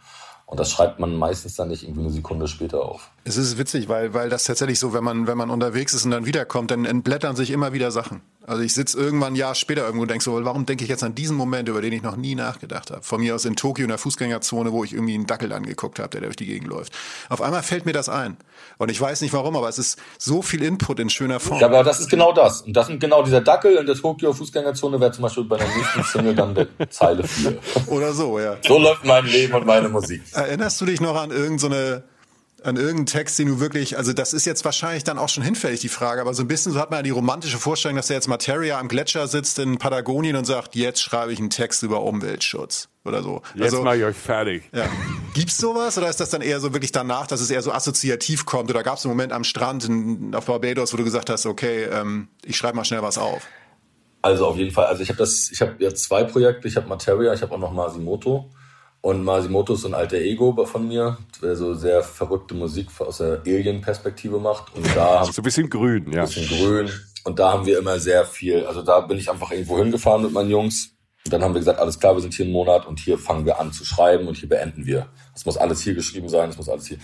Speaker 5: Und das schreibt man meistens dann nicht irgendwie eine Sekunde später auf.
Speaker 4: Es ist witzig, weil, weil das tatsächlich so, wenn man, wenn man unterwegs ist und dann wiederkommt, dann entblättern sich immer wieder Sachen. Also ich sitze irgendwann ein Jahr später irgendwo und denke so, warum denke ich jetzt an diesen Moment, über den ich noch nie nachgedacht habe? Von mir aus in Tokio in der Fußgängerzone, wo ich irgendwie einen Dackel angeguckt habe, der durch die Gegend läuft. Auf einmal fällt mir das ein. Und ich weiß nicht warum, aber es ist so viel Input in schöner Form.
Speaker 5: Ja, aber das ist genau das. Und das sind genau dieser Dackel in der Tokio Fußgängerzone wäre zum Beispiel bei der nächsten Single dann der Zeile 4.
Speaker 4: Oder so, ja.
Speaker 5: So läuft mein Leben und meine Musik.
Speaker 4: Erinnerst du dich noch an irgendeine so an irgendeinen Text, den du wirklich, also das ist jetzt wahrscheinlich dann auch schon hinfällig, die Frage, aber so ein bisschen so hat man ja die romantische Vorstellung, dass der jetzt Materia am Gletscher sitzt in Patagonien und sagt, jetzt schreibe ich einen Text über Umweltschutz oder so.
Speaker 3: Jetzt also, mache ich euch fertig.
Speaker 4: Ja. Gibt's sowas oder ist das dann eher so wirklich danach, dass es eher so assoziativ kommt oder gab es einen Moment am Strand in, auf Barbados, wo du gesagt hast, okay, ähm, ich schreibe mal schnell was auf?
Speaker 5: Also auf jeden Fall, also ich habe das, ich habe jetzt zwei Projekte, ich habe Materia, ich habe auch noch Masimoto. Und Masimoto ist so ein alter Ego von mir, der so sehr verrückte Musik aus der Alien-Perspektive macht. Und da
Speaker 3: haben so ein bisschen grün, ja.
Speaker 5: Ein bisschen grün. Und da haben wir immer sehr viel, also da bin ich einfach irgendwo hingefahren mit meinen Jungs. Und dann haben wir gesagt, alles klar, wir sind hier einen Monat und hier fangen wir an zu schreiben und hier beenden wir. Es muss alles hier geschrieben sein, es muss alles hier.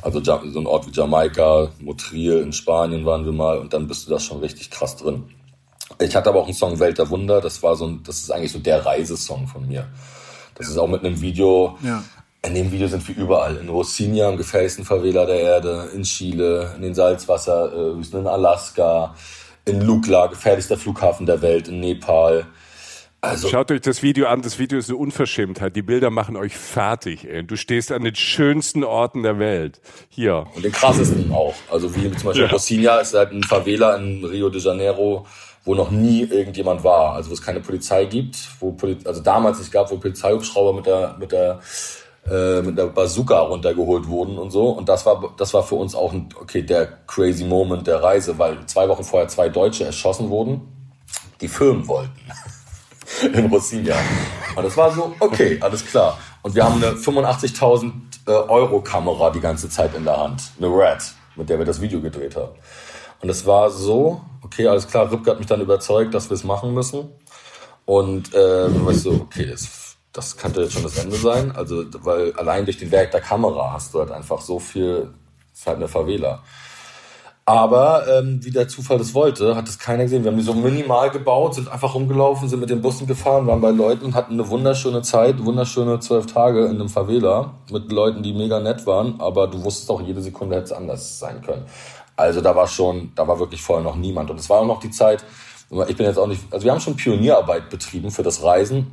Speaker 5: Also so ein Ort wie Jamaika, Motril in Spanien waren wir mal und dann bist du da schon richtig krass drin. Ich hatte aber auch einen Song Welt der Wunder, das war so ein, das ist eigentlich so der Reisesong von mir. Das ist auch mit einem Video. Ja. In dem Video sind wir überall. In Rocinha, am gefährlichsten Favela der Erde, in Chile, in den Salzwasserwüsten, in Alaska, in Lukla, gefährlichster Flughafen der Welt, in Nepal.
Speaker 3: Also, Schaut euch das Video an. Das Video ist eine Unverschämtheit. Die Bilder machen euch fertig. Ey. Du stehst an den schönsten Orten der Welt. Hier.
Speaker 5: Und den krassesten auch. Also wie zum Beispiel ja. Rocinha ist halt ein Favela in Rio de Janeiro wo noch nie irgendjemand war, also wo es keine Polizei gibt, wo Poli also damals nicht gab, wo Polizeihubschrauber mit der mit der äh, mit der Bazooka runtergeholt wurden und so. Und das war das war für uns auch ein okay der crazy Moment der Reise, weil zwei Wochen vorher zwei Deutsche erschossen wurden, die filmen wollten. In Rossinia und das war so okay alles klar. Und wir haben eine 85.000 äh, Euro Kamera die ganze Zeit in der Hand, eine Red, mit der wir das Video gedreht haben und es war so okay, alles klar, Ripke hat mich dann überzeugt, dass wir es machen müssen. Und ähm, war ich so, okay, das, das könnte jetzt schon das Ende sein. Also, weil allein durch den Werk der Kamera hast du halt einfach so viel, ist halt eine Favela. Aber ähm, wie der Zufall das wollte, hat es keiner gesehen. Wir haben die so minimal gebaut, sind einfach rumgelaufen, sind mit den Bussen gefahren, waren bei Leuten und hatten eine wunderschöne Zeit, wunderschöne zwölf Tage in einem Favela mit Leuten, die mega nett waren. Aber du wusstest auch, jede Sekunde hätte es anders sein können. Also da war schon, da war wirklich vorher noch niemand. Und es war auch noch die Zeit, ich bin jetzt auch nicht, also wir haben schon Pionierarbeit betrieben für das Reisen,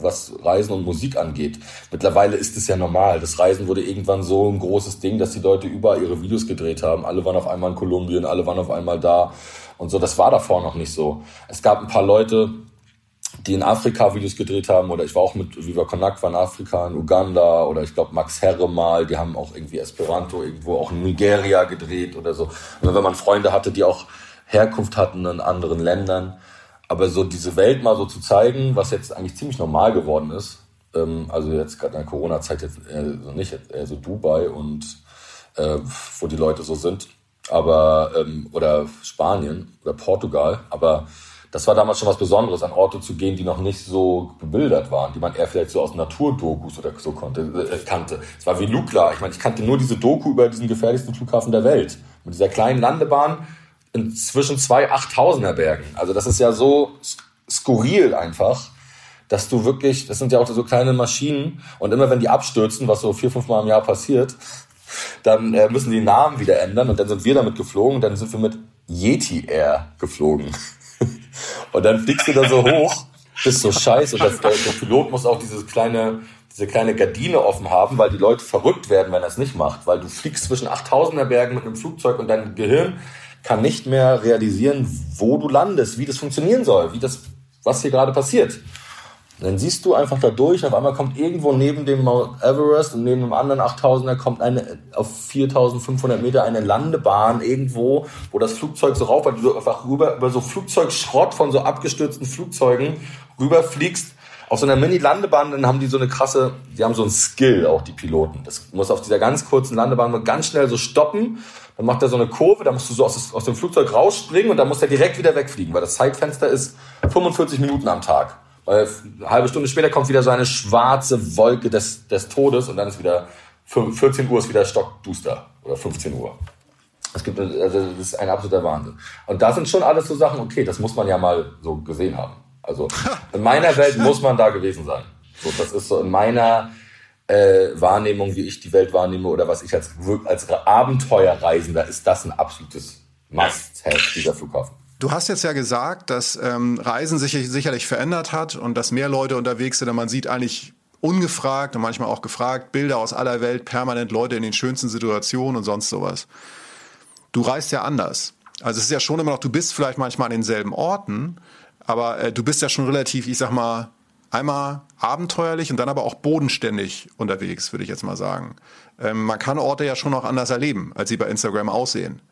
Speaker 5: was Reisen und Musik angeht. Mittlerweile ist es ja normal. Das Reisen wurde irgendwann so ein großes Ding, dass die Leute überall ihre Videos gedreht haben. Alle waren auf einmal in Kolumbien, alle waren auf einmal da und so. Das war davor noch nicht so. Es gab ein paar Leute, die in Afrika Videos gedreht haben, oder ich war auch mit Viva Konak war in Afrika, in Uganda, oder ich glaube Max Herre mal, die haben auch irgendwie Esperanto irgendwo auch in Nigeria gedreht oder so. Und wenn man Freunde hatte, die auch Herkunft hatten in anderen Ländern. Aber so diese Welt mal so zu zeigen, was jetzt eigentlich ziemlich normal geworden ist, ähm, also jetzt gerade in der Corona-Zeit jetzt eher so nicht, eher so Dubai und äh, wo die Leute so sind, aber ähm, oder Spanien oder Portugal, aber das war damals schon was Besonderes, an Orte zu gehen, die noch nicht so bebildert waren, die man eher vielleicht so aus Naturdokus oder so konnte, äh, kannte. Es war wie Lukla. Ich meine, ich kannte nur diese Doku über diesen gefährlichsten Flughafen der Welt. Mit dieser kleinen Landebahn in zwischen zwei 8000er Bergen. Also das ist ja so skurril einfach, dass du wirklich, das sind ja auch so kleine Maschinen und immer wenn die abstürzen, was so vier, fünf Mal im Jahr passiert, dann äh, müssen die Namen wieder ändern und dann sind wir damit geflogen und dann sind wir mit Yeti Air geflogen. Und dann fliegst du da so hoch, bist so scheiße und das, der, der Pilot muss auch dieses kleine diese kleine Gardine offen haben, weil die Leute verrückt werden, wenn er es nicht macht. Weil du fliegst zwischen 8000er Bergen mit einem Flugzeug und dein Gehirn kann nicht mehr realisieren, wo du landest, wie das funktionieren soll, wie das, was hier gerade passiert. Dann siehst du einfach da durch, auf einmal kommt irgendwo neben dem Mount Everest und neben dem anderen 8000er kommt eine, auf 4500 Meter eine Landebahn irgendwo, wo das Flugzeug so rauf, weil du einfach rüber, über so Flugzeugschrott von so abgestürzten Flugzeugen rüberfliegst auf so einer Mini-Landebahn, dann haben die so eine krasse, die haben so einen Skill, auch die Piloten. Das muss auf dieser ganz kurzen Landebahn ganz schnell so stoppen. Dann macht er so eine Kurve, da musst du so aus, aus dem Flugzeug rausspringen und dann muss er direkt wieder wegfliegen, weil das Zeitfenster ist 45 Minuten am Tag. Eine halbe Stunde später kommt wieder so eine schwarze Wolke des, des Todes und dann ist wieder 14 Uhr ist wieder stockduster oder 15 Uhr. Es gibt, also das ist ein absoluter Wahnsinn. Und da sind schon alles so Sachen, okay, das muss man ja mal so gesehen haben. Also in meiner Welt muss man da gewesen sein. So, das ist so in meiner äh, Wahrnehmung, wie ich die Welt wahrnehme oder was ich als, als Abenteuerreisender, ist das ein absolutes Must-Have, dieser Flughafen.
Speaker 4: Du hast jetzt ja gesagt, dass ähm, Reisen sich sicherlich verändert hat und dass mehr Leute unterwegs sind. Und man sieht eigentlich ungefragt und manchmal auch gefragt Bilder aus aller Welt, permanent Leute in den schönsten Situationen und sonst sowas. Du reist ja anders. Also es ist ja schon immer noch, du bist vielleicht manchmal an denselben Orten, aber äh, du bist ja schon relativ, ich sag mal, einmal abenteuerlich und dann aber auch bodenständig unterwegs, würde ich jetzt mal sagen. Ähm, man kann Orte ja schon noch anders erleben, als sie bei Instagram aussehen.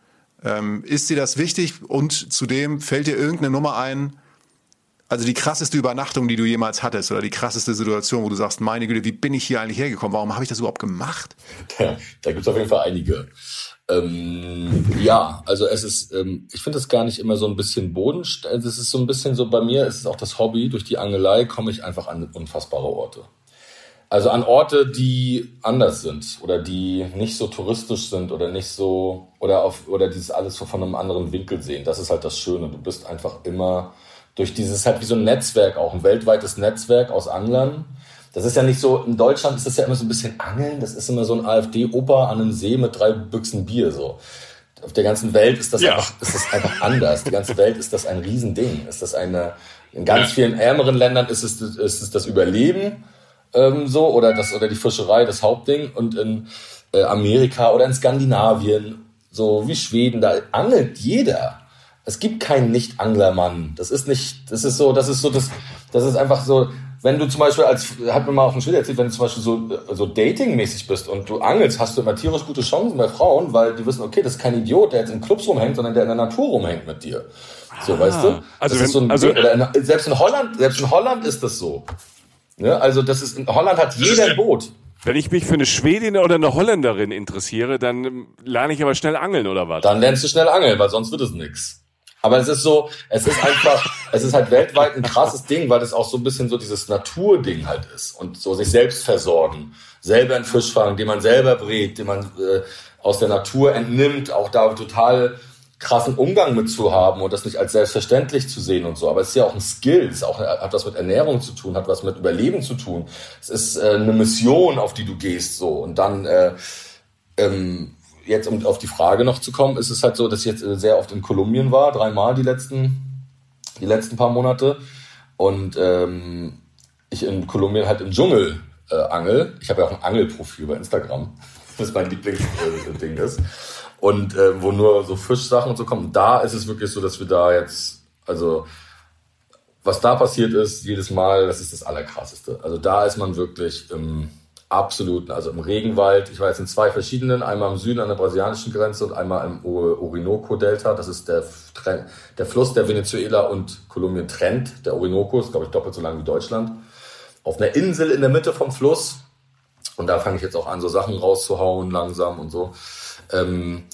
Speaker 4: Ähm, ist dir das wichtig und zudem fällt dir irgendeine Nummer ein, also die krasseste Übernachtung, die du jemals hattest oder die krasseste Situation, wo du sagst, meine Güte, wie bin ich hier eigentlich hergekommen? Warum habe ich das überhaupt gemacht?
Speaker 5: Da, da gibt es auf jeden Fall einige. Ähm, ja, also es ist, ähm, ich finde es gar nicht immer so ein bisschen Boden. Es ist so ein bisschen so, bei mir ist es auch das Hobby, durch die Angelei komme ich einfach an unfassbare Orte. Also an Orte, die anders sind oder die nicht so touristisch sind oder nicht so oder auf oder dieses alles so von einem anderen Winkel sehen. Das ist halt das Schöne. Du bist einfach immer durch dieses halt wie so ein Netzwerk auch ein weltweites Netzwerk aus Anglern das ist ja nicht so, in Deutschland ist das ja immer so ein bisschen Angeln, das ist immer so ein AfD-Opa an einem See mit drei Büchsen Bier, so. Auf der ganzen Welt ist das, ja. einfach, ist das einfach anders. Die ganze Welt ist das ein Riesending. Ist das eine, in ganz ja. vielen ärmeren Ländern ist es, ist es das Überleben, ähm, so, oder das, oder die Fischerei, das Hauptding. Und in äh, Amerika oder in Skandinavien, so wie Schweden, da angelt jeder. Es gibt keinen Nicht-Anglermann. Das ist nicht, das ist so, das ist so, das, das ist einfach so, wenn du zum Beispiel als, hat mir mal auf dem Schild erzählt, wenn du zum Beispiel so, so datingmäßig bist und du angelst, hast du immer tierisch gute Chancen bei Frauen, weil die wissen, okay, das ist kein Idiot, der jetzt in Clubs rumhängt, sondern der in der Natur rumhängt mit dir. So, ah, weißt du? Also, wenn, so ein, also in, selbst in Holland, selbst in Holland ist das so. Ne? Also, das ist, in Holland hat jeder ein Boot.
Speaker 3: Wenn ich mich für eine Schwedin oder eine Holländerin interessiere, dann lerne ich aber schnell angeln oder was?
Speaker 5: Dann lernst du schnell angeln, weil sonst wird es nix. Aber es ist so, es ist einfach, es ist halt weltweit ein krasses Ding, weil es auch so ein bisschen so dieses Naturding halt ist und so sich selbst versorgen, selber einen Fisch fangen, den man selber brät, den man äh, aus der Natur entnimmt, auch da total krassen Umgang mit zu haben und das nicht als selbstverständlich zu sehen und so. Aber es ist ja auch ein Skill, es auch, hat was mit Ernährung zu tun, hat was mit Überleben zu tun. Es ist äh, eine Mission, auf die du gehst so und dann äh, ähm, jetzt um auf die Frage noch zu kommen, ist es halt so, dass ich jetzt äh, sehr oft in Kolumbien war, dreimal die letzten, die letzten paar Monate. Und ähm, ich in Kolumbien halt im Dschungel äh, angel. Ich habe ja auch ein Angelprofil bei Instagram, das mein Lieblingsding äh, ist. Und äh, wo nur so Fischsachen und so kommen. Da ist es wirklich so, dass wir da jetzt, also was da passiert ist, jedes Mal, das ist das Allerkrasseste. Also da ist man wirklich im absoluten, also im Regenwald. Ich war jetzt in zwei verschiedenen, einmal im Süden an der brasilianischen Grenze und einmal im Orinoco-Delta. Das ist der, der Fluss, der Venezuela und Kolumbien trennt. Der Orinoco ist, glaube ich, doppelt so lang wie Deutschland. Auf einer Insel in der Mitte vom Fluss. Und da fange ich jetzt auch an, so Sachen rauszuhauen, langsam und so. Ähm,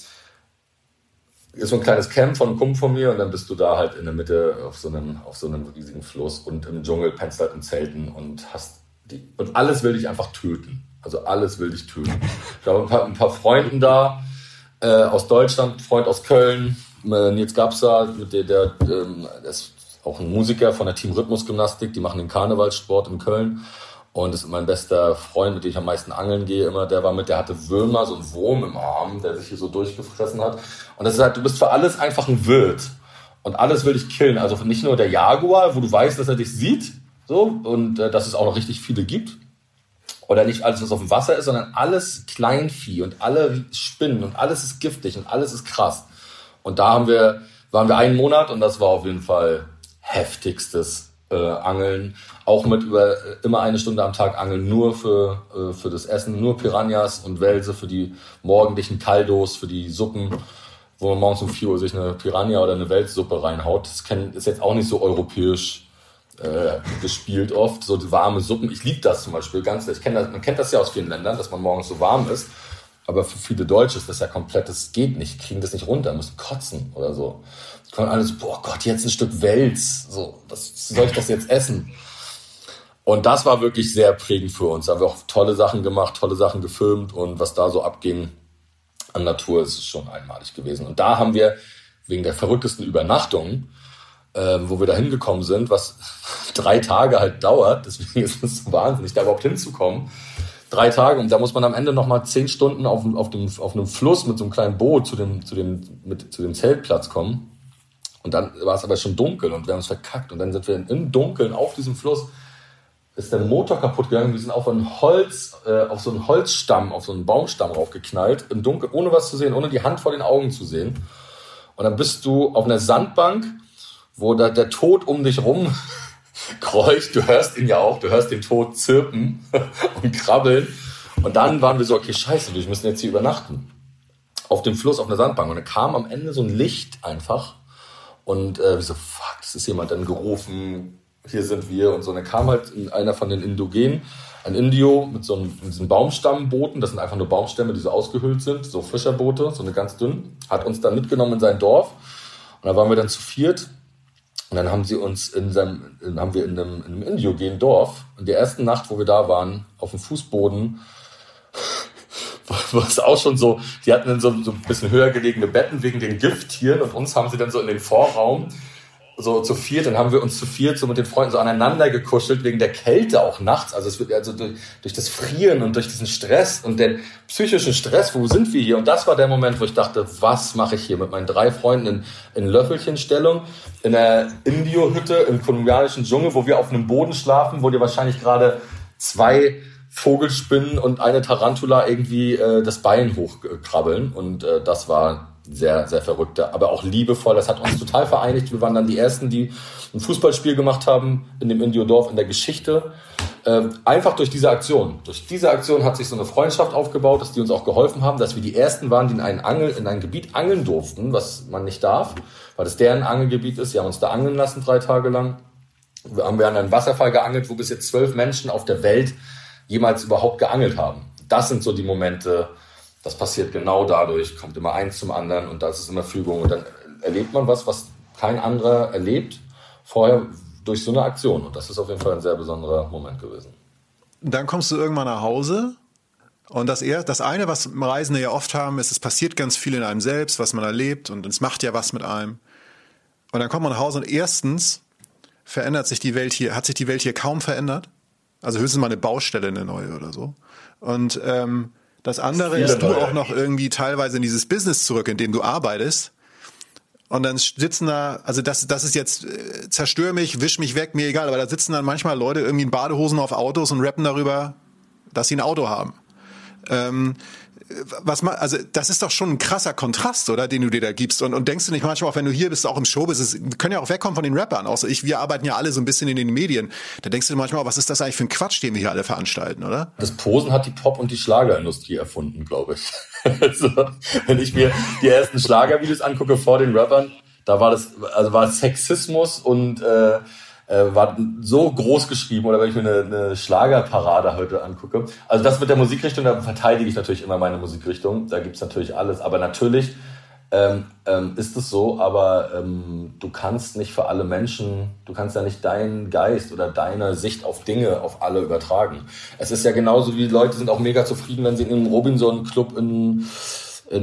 Speaker 5: ist so ein kleines Camp von einem Kumpel von mir und dann bist du da halt in der Mitte auf so einem, auf so einem riesigen Fluss und im Dschungel pennst halt in Zelten und hast die, und alles will dich einfach töten. Also alles will dich töten. Ich habe ein paar, ein paar Freunden da äh, aus Deutschland, Freund aus Köln, äh, Nils Gabsa, der, der, ähm, der ist auch ein Musiker von der Team Rhythmus Gymnastik, die machen den Karnevalssport in Köln. Und das ist mein bester Freund, mit dem ich am meisten angeln gehe immer. Der war mit, der hatte Würmer, so ein Wurm im Arm, der sich hier so durchgefressen hat. Und das ist halt, du bist für alles einfach ein Wirt. Und alles will dich killen. Also nicht nur der Jaguar, wo du weißt, dass er dich sieht, so, und äh, dass es auch noch richtig viele gibt. Oder nicht alles, was auf dem Wasser ist, sondern alles Kleinvieh und alle Spinnen und alles ist giftig und alles ist krass. Und da haben wir, waren wir einen Monat und das war auf jeden Fall heftigstes äh, Angeln, auch mit über äh, immer eine Stunde am Tag Angeln, nur für, äh, für das Essen, nur Piranhas und Wälse für die morgendlichen Kaldos, für die Suppen, wo man morgens um 4 Uhr sich eine Piranha oder eine Welssuppe reinhaut. Das ist jetzt auch nicht so europäisch äh, gespielt oft, so warme Suppen. Ich liebe das zum Beispiel ganz. Ich kenn das, man kennt das ja aus vielen Ländern, dass man morgens so warm ist. Aber für viele Deutsche ist das ja komplett, das geht nicht, kriegen das nicht runter, müssen kotzen oder so. Die kommen alle so, boah Gott, jetzt ein Stück Wels, so, das, soll ich das jetzt essen? Und das war wirklich sehr prägend für uns. Da haben wir auch tolle Sachen gemacht, tolle Sachen gefilmt und was da so abging an Natur, ist schon einmalig gewesen. Und da haben wir wegen der verrücktesten Übernachtung, äh, wo wir da hingekommen sind, was drei Tage halt dauert, deswegen ist es so wahnsinnig, da überhaupt hinzukommen, drei Tage und da muss man am Ende nochmal zehn Stunden auf, auf, dem, auf einem Fluss mit so einem kleinen Boot zu dem, zu dem, mit, zu dem Zeltplatz kommen. Und dann war es aber schon dunkel und wir haben es verkackt. Und dann sind wir im Dunkeln auf diesem Fluss, ist der Motor kaputt gegangen. Wir sind auf ein Holz, äh, auf so einen Holzstamm, auf so einen Baumstamm raufgeknallt, im Dunkeln, ohne was zu sehen, ohne die Hand vor den Augen zu sehen. Und dann bist du auf einer Sandbank, wo da der Tod um dich rum kreucht. Du hörst ihn ja auch, du hörst den Tod zirpen und krabbeln. Und dann waren wir so, okay, scheiße, wir müssen jetzt hier übernachten. Auf dem Fluss, auf einer Sandbank. Und dann kam am Ende so ein Licht einfach. Und äh, wir so, fuck, das ist jemand dann gerufen, hier sind wir. Und so, und dann kam halt einer von den Indogenen, ein Indio mit so einem, mit diesen Baumstammbooten, das sind einfach nur Baumstämme, die so ausgehöhlt sind, so Fischerboote, so eine ganz dünn, hat uns dann mitgenommen in sein Dorf. Und da waren wir dann zu viert und dann haben sie uns in seinem, haben wir in einem, in einem indigenen Dorf, in der ersten Nacht, wo wir da waren, auf dem Fußboden, war es auch schon so, die hatten dann so, so ein bisschen höher gelegene Betten wegen den Gifttieren und uns haben sie dann so in den Vorraum so zu viert, dann haben wir uns zu viert so mit den Freunden so aneinander gekuschelt, wegen der Kälte auch nachts. Also es wird also durch, durch das Frieren und durch diesen Stress und den psychischen Stress, wo sind wir hier? Und das war der Moment, wo ich dachte, was mache ich hier mit meinen drei Freunden in, in Löffelchenstellung, in der Indio-Hütte im kolumbianischen Dschungel, wo wir auf einem Boden schlafen, wo dir wahrscheinlich gerade zwei Vogelspinnen und eine Tarantula irgendwie äh, das Bein hochkrabbeln. Und äh, das war sehr, sehr verrückte, aber auch liebevoll. Das hat uns total vereinigt. Wir waren dann die Ersten, die ein Fußballspiel gemacht haben in dem Indio-Dorf in der Geschichte. Ähm, einfach durch diese Aktion. Durch diese Aktion hat sich so eine Freundschaft aufgebaut, dass die uns auch geholfen haben, dass wir die Ersten waren, die in ein, Angel, in ein Gebiet angeln durften, was man nicht darf, weil es deren Angelgebiet ist. Sie haben uns da angeln lassen drei Tage lang. Wir haben wir an einem Wasserfall geangelt, wo bis jetzt zwölf Menschen auf der Welt jemals überhaupt geangelt haben. Das sind so die Momente, das passiert genau dadurch, kommt immer eins zum anderen und das ist immer Fügung. Und dann erlebt man was, was kein anderer erlebt vorher durch so eine Aktion. Und das ist auf jeden Fall ein sehr besonderer Moment gewesen.
Speaker 4: Dann kommst du irgendwann nach Hause und das, eher, das eine, was Reisende ja oft haben, ist, es passiert ganz viel in einem selbst, was man erlebt und es macht ja was mit einem. Und dann kommt man nach Hause und erstens verändert sich die Welt hier, hat sich die Welt hier kaum verändert. Also höchstens mal eine Baustelle, eine neue oder so. Und ähm, das andere ist, du auch noch irgendwie teilweise in dieses Business zurück, in dem du arbeitest. Und dann sitzen da, also das, das ist jetzt, äh, zerstör mich, wisch mich weg, mir egal, aber da sitzen dann manchmal Leute irgendwie in Badehosen auf Autos und rappen darüber, dass sie ein Auto haben. Ähm, was man, also das ist doch schon ein krasser Kontrast, oder, den du dir da gibst. Und, und denkst du nicht manchmal auch, wenn du hier bist, auch im Show bist, es, können ja auch wegkommen von den Rappern. Außer ich, wir arbeiten ja alle so ein bisschen in den Medien. Da denkst du manchmal, was ist das eigentlich für ein Quatsch, den wir hier alle veranstalten, oder?
Speaker 5: Das Posen hat die Pop- und die Schlagerindustrie erfunden, glaube ich. also, wenn ich mir die ersten Schlagervideos angucke vor den Rappern, da war das, also war Sexismus und äh, äh, war so groß geschrieben oder wenn ich mir eine, eine Schlagerparade heute angucke. Also das mit der Musikrichtung, da verteidige ich natürlich immer meine Musikrichtung. Da gibt's natürlich alles. Aber natürlich ähm, ähm, ist es so, aber ähm, du kannst nicht für alle Menschen, du kannst ja nicht deinen Geist oder deine Sicht auf Dinge auf alle übertragen. Es ist ja genauso wie Leute sind auch mega zufrieden, wenn sie in einem Robinson-Club in in,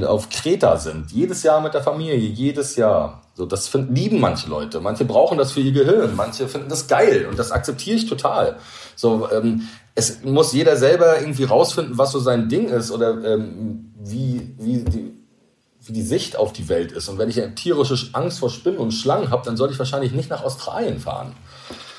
Speaker 5: auf Kreta sind. Jedes Jahr mit der Familie, jedes Jahr. So, das finden, lieben manche Leute. Manche brauchen das für ihr Gehirn. Manche finden das geil. Und das akzeptiere ich total. So, ähm, es muss jeder selber irgendwie rausfinden, was so sein Ding ist oder ähm, wie, wie, die, wie die Sicht auf die Welt ist. Und wenn ich eine tierische Angst vor Spinnen und Schlangen habe, dann sollte ich wahrscheinlich nicht nach Australien fahren.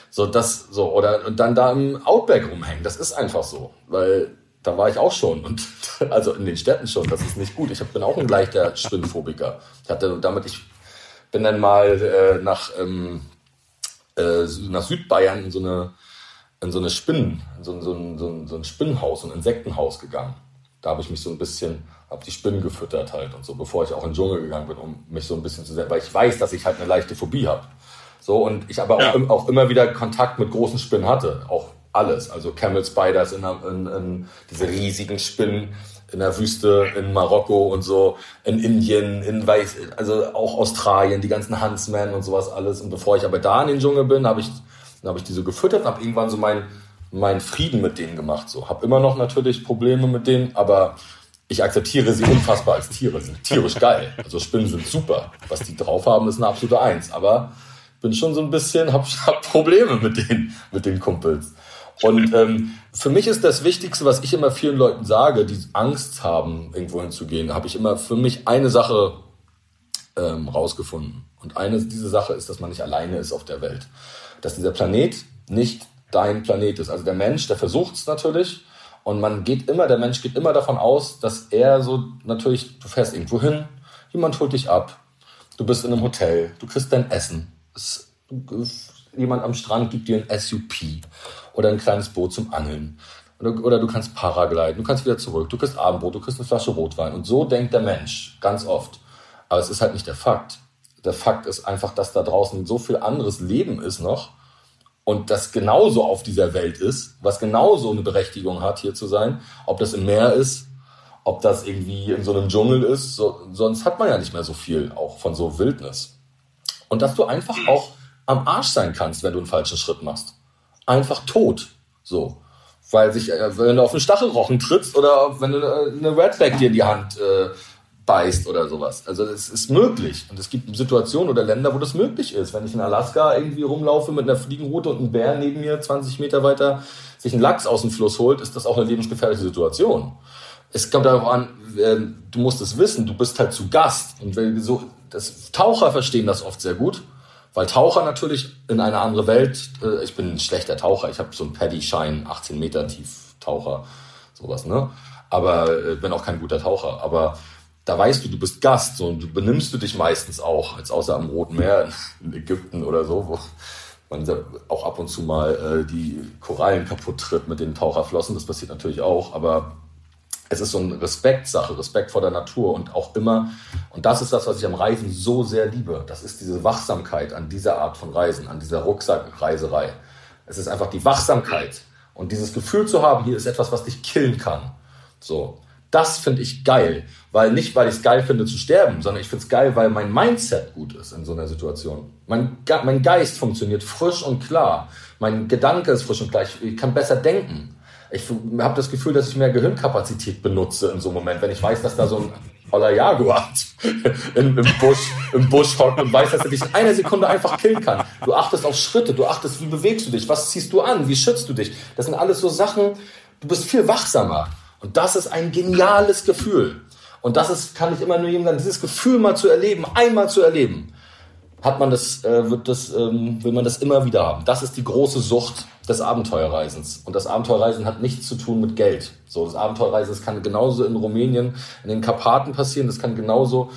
Speaker 5: So, das, so, oder, und dann da im Outback rumhängen. Das ist einfach so. Weil da war ich auch schon und also in den Städten schon, das ist nicht gut. Ich bin auch ein leichter Spinnenphobiker. Ich hatte damit, ich bin dann mal äh, nach, ähm, äh, nach Südbayern in so eine, in so eine Spinnen, in so, so, so, so ein Spinnenhaus, ein Insektenhaus gegangen. Da habe ich mich so ein bisschen, habe die Spinnen gefüttert halt und so, bevor ich auch in den Dschungel gegangen bin, um mich so ein bisschen zu sehen, weil ich weiß, dass ich halt eine leichte Phobie habe. So, und ich aber auch, ja. auch immer wieder Kontakt mit großen Spinnen hatte, auch alles. Also Camel Spiders in, in, in diese riesigen Spinnen in der Wüste in Marokko und so, in Indien, in Weiß, also auch Australien, die ganzen Huntsmen und sowas alles. Und bevor ich aber da in den Dschungel bin, habe ich, habe ich die so gefüttert und habe irgendwann so meinen mein Frieden mit denen gemacht. So, habe immer noch natürlich Probleme mit denen, aber ich akzeptiere sie unfassbar als Tiere. Sind tierisch geil. Also Spinnen sind super. Was die drauf haben, ist eine absolute Eins. Aber bin schon so ein bisschen, hab, hab Probleme mit den, mit den Kumpels. Und ähm, für mich ist das Wichtigste, was ich immer vielen Leuten sage, die Angst haben, irgendwo hinzugehen, habe ich immer für mich eine Sache ähm, rausgefunden. Und eine diese Sache ist, dass man nicht alleine ist auf der Welt. Dass dieser Planet nicht dein Planet ist. Also der Mensch, der versucht es natürlich. Und man geht immer, der Mensch geht immer davon aus, dass er so natürlich, du fährst irgendwo hin, jemand holt dich ab, du bist in einem Hotel, du kriegst dein Essen. Es, jemand am Strand gibt dir ein SUP oder ein kleines Boot zum Angeln. Oder, oder du kannst Paragliden, du kannst wieder zurück, du kriegst Abendbrot, du kriegst eine Flasche Rotwein. Und so denkt der Mensch ganz oft. Aber es ist halt nicht der Fakt. Der Fakt ist einfach, dass da draußen so viel anderes Leben ist noch und das genauso auf dieser Welt ist, was genauso eine Berechtigung hat, hier zu sein. Ob das im Meer ist, ob das irgendwie in so einem Dschungel ist, so, sonst hat man ja nicht mehr so viel auch von so Wildnis. Und dass du einfach auch am Arsch sein kannst, wenn du einen falschen Schritt machst einfach tot. So. Weil sich, äh, wenn du auf einen Stachelrochen trittst oder wenn du äh, eine Redback dir in die Hand äh, beißt oder sowas. Also es ist möglich. Und es gibt Situationen oder Länder, wo das möglich ist. Wenn ich in Alaska irgendwie rumlaufe mit einer Fliegenroute und ein Bär neben mir 20 Meter weiter sich einen Lachs aus dem Fluss holt, ist das auch eine lebensgefährliche Situation. Es kommt darauf an, ähm, du musst es wissen, du bist halt zu Gast. Und wenn so, das, Taucher verstehen das oft sehr gut weil Taucher natürlich in eine andere Welt, äh, ich bin ein schlechter Taucher, ich habe so einen Paddy-Schein, 18 Meter tief Taucher, sowas, ne? Aber äh, bin auch kein guter Taucher. Aber da weißt du, du bist Gast so, und du benimmst du dich meistens auch, als außer am Roten Meer in Ägypten oder so, wo man auch ab und zu mal äh, die Korallen kaputt tritt mit den Taucherflossen. Das passiert natürlich auch, aber es ist so eine Respektsache, Respekt vor der Natur und auch immer, und das ist das, was ich am Reisen so sehr liebe, das ist diese Wachsamkeit an dieser Art von Reisen, an dieser Rucksackreiserei. Es ist einfach die Wachsamkeit und dieses Gefühl zu haben, hier ist etwas, was dich killen kann. So. Das finde ich geil, weil nicht, weil ich es geil finde zu sterben, sondern ich finde es geil, weil mein Mindset gut ist in so einer Situation. Mein, mein Geist funktioniert frisch und klar. Mein Gedanke ist frisch und klar. Ich, ich kann besser denken ich habe das Gefühl, dass ich mehr Gehirnkapazität benutze in so einem Moment, wenn ich weiß, dass da so ein voller Jaguar im, im, Busch, im Busch hockt und weiß, dass er dich in einer Sekunde einfach killen kann. Du achtest auf Schritte, du achtest, wie bewegst du dich, was ziehst du an, wie schützt du dich. Das sind alles so Sachen, du bist viel wachsamer. Und das ist ein geniales Gefühl. Und das ist, kann ich immer nur jedem sagen, dieses Gefühl mal zu erleben, einmal zu erleben hat man das, äh, wird das, ähm, will man das immer wieder haben. Das ist die große Sucht des Abenteuerreisens. Und das Abenteuerreisen hat nichts zu tun mit Geld. So, das Abenteuerreisen, das kann genauso in Rumänien, in den Karpaten passieren, das kann genauso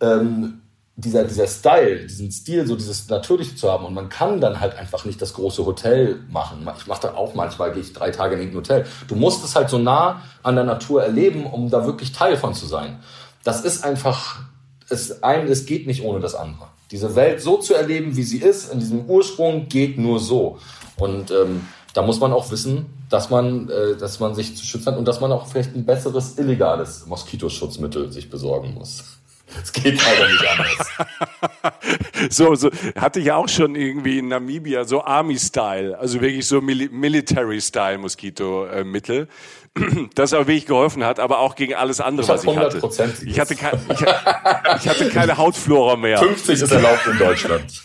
Speaker 5: ähm, dieser, dieser Style, diesen Stil, so dieses Natürliche zu haben. Und man kann dann halt einfach nicht das große Hotel machen. Ich mache da auch manchmal, gehe ich drei Tage in irgendein Hotel. Du musst es halt so nah an der Natur erleben, um da wirklich Teil von zu sein. Das ist einfach, es, ein, es geht nicht ohne das andere. Diese Welt so zu erleben, wie sie ist, in diesem Ursprung, geht nur so. Und ähm, da muss man auch wissen, dass man, äh, dass man sich zu schützen hat und dass man auch vielleicht ein besseres illegales Moskitoschutzmittel sich besorgen muss. Es geht leider nicht anders.
Speaker 3: so, so hatte ich auch schon irgendwie in Namibia so Army-Style, also wirklich so Mil Military-Style Moskito-Mittel. das auch wirklich geholfen hat, aber auch gegen alles andere,
Speaker 5: ich
Speaker 3: was ich hatte. Ich hatte, kein, ich, ich hatte keine Hautflora mehr.
Speaker 5: 50 ist erlaubt in Deutschland.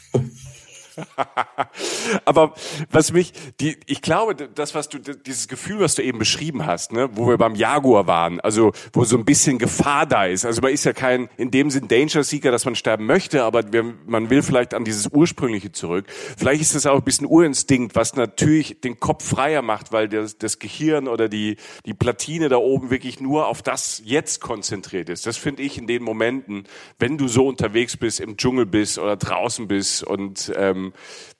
Speaker 3: Aber was mich, die, ich glaube, das, was du, dieses Gefühl, was du eben beschrieben hast, ne, wo wir beim Jaguar waren, also wo so ein bisschen Gefahr da ist. Also man ist ja kein in dem Sinn Danger Seeker, dass man sterben möchte, aber man will vielleicht an dieses ursprüngliche zurück. Vielleicht ist das auch ein bisschen Urinstinkt, was natürlich den Kopf freier macht, weil das, das Gehirn oder die die Platine da oben wirklich nur auf das jetzt konzentriert ist. Das finde ich in den Momenten, wenn du so unterwegs bist, im Dschungel bist oder draußen bist und ähm,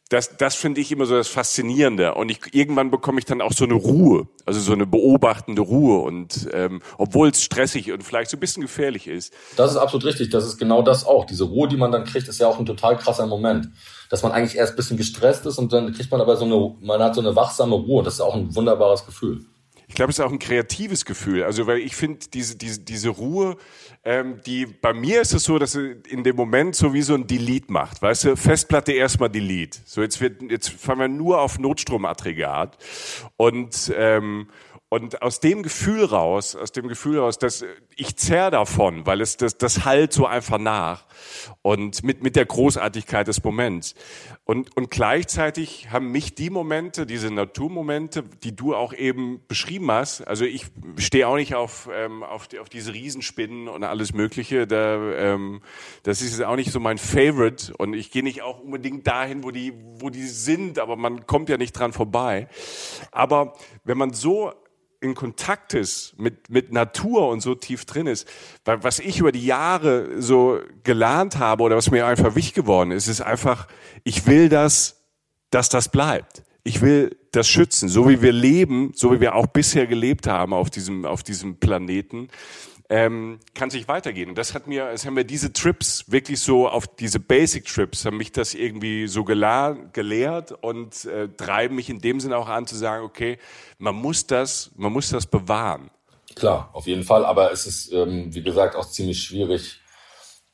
Speaker 3: das, das finde ich immer so das Faszinierende. Und ich, irgendwann bekomme ich dann auch so eine Ruhe, also so eine beobachtende Ruhe. Und ähm, obwohl es stressig und vielleicht so ein bisschen gefährlich ist.
Speaker 5: Das ist absolut richtig. Das ist genau das auch. Diese Ruhe, die man dann kriegt, ist ja auch ein total krasser Moment. Dass man eigentlich erst ein bisschen gestresst ist und dann kriegt man aber so eine, man hat so eine wachsame Ruhe. Das ist auch ein wunderbares Gefühl.
Speaker 3: Ich glaube, es ist auch ein kreatives Gefühl. Also, weil ich finde, diese, diese, diese Ruhe, ähm, die, bei mir ist es so, dass sie in dem Moment so wie so ein Delete macht. Weißt du, Festplatte erstmal Delete. So, jetzt wird, jetzt fahren wir nur auf Notstromaggregat. Und, ähm, und aus dem Gefühl raus, aus dem Gefühl raus, dass ich zerr davon, weil es das, das halt so einfach nach und mit mit der Großartigkeit des Moments und und gleichzeitig haben mich die Momente, diese Naturmomente, die du auch eben beschrieben hast. Also ich stehe auch nicht auf ähm, auf, die, auf diese Riesenspinnen und alles Mögliche. Da ähm, das ist auch nicht so mein Favorite und ich gehe nicht auch unbedingt dahin, wo die wo die sind, aber man kommt ja nicht dran vorbei. Aber wenn man so in Kontakt ist mit, mit Natur und so tief drin ist, weil was ich über die Jahre so gelernt habe oder was mir einfach wichtig geworden ist, ist einfach, ich will das, dass das bleibt. Ich will das schützen, so wie wir leben, so wie wir auch bisher gelebt haben auf diesem, auf diesem Planeten ähm, kann sich weitergehen. Und das hat mir, es haben mir diese Trips wirklich so auf diese Basic Trips, haben mich das irgendwie so gelehrt und äh, treiben mich in dem Sinne auch an zu sagen, okay, man muss das, man muss das bewahren.
Speaker 5: Klar, auf jeden Fall. Aber es ist, ähm, wie gesagt, auch ziemlich schwierig,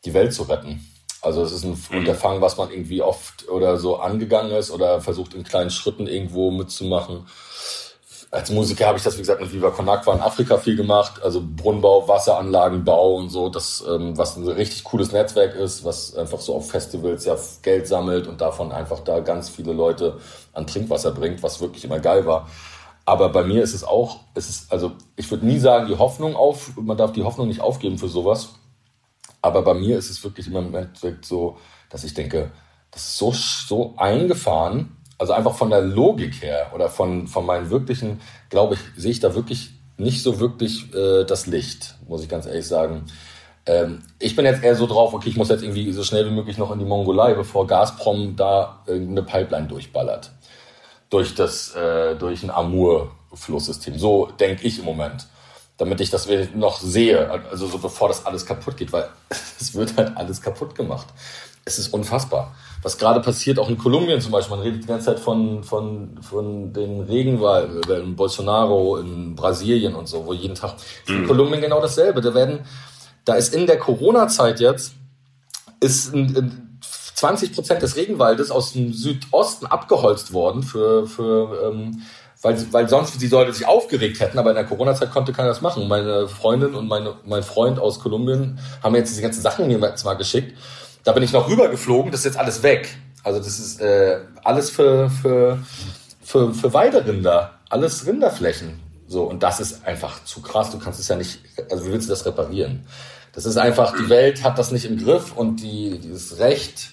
Speaker 5: die Welt zu retten. Also es ist ein mhm. Unterfangen, was man irgendwie oft oder so angegangen ist oder versucht in kleinen Schritten irgendwo mitzumachen als Musiker habe ich das, wie gesagt, mit Viva Con Agua in Afrika viel gemacht. Also Brunnenbau, Wasseranlagenbau und so, das, ähm, was ein richtig cooles Netzwerk ist, was einfach so auf Festivals ja Geld sammelt und davon einfach da ganz viele Leute an Trinkwasser bringt, was wirklich immer geil war. Aber bei mir ist es auch, es ist, also ich würde nie sagen, die Hoffnung auf, man darf die Hoffnung nicht aufgeben für sowas. Aber bei mir ist es wirklich im Moment so, dass ich denke, das ist so, so eingefahren, also einfach von der Logik her oder von, von meinen wirklichen, glaube ich, sehe ich da wirklich nicht so wirklich äh, das Licht, muss ich ganz ehrlich sagen. Ähm, ich bin jetzt eher so drauf, okay, ich muss jetzt irgendwie so schnell wie möglich noch in die Mongolei, bevor Gazprom da irgendeine Pipeline durchballert. Durch das, äh, durch ein Amur-Flusssystem. So denke ich im Moment. Damit ich das noch sehe, also so bevor das alles kaputt geht, weil es wird halt alles kaputt gemacht. Es ist unfassbar was gerade passiert, auch in Kolumbien zum Beispiel. Man redet die ganze Zeit von, von, von den Regenwald, in Bolsonaro, in Brasilien und so, wo jeden Tag. Mhm. In Kolumbien genau dasselbe. Da werden, da ist in der Corona-Zeit jetzt, ist ein, ein 20 Prozent des Regenwaldes aus dem Südosten abgeholzt worden für, für ähm, weil, weil sonst die Leute sich aufgeregt hätten, aber in der Corona-Zeit konnte keiner das machen. Meine Freundin und meine, mein Freund aus Kolumbien haben jetzt diese ganzen Sachen mir jetzt mal geschickt da bin ich noch rübergeflogen, das ist jetzt alles weg. Also das ist äh, alles für, für, für, für Weiderinder, alles Rinderflächen. So, und das ist einfach zu krass. Du kannst es ja nicht, also wie willst du das reparieren? Das ist einfach, die Welt hat das nicht im Griff und die, dieses Recht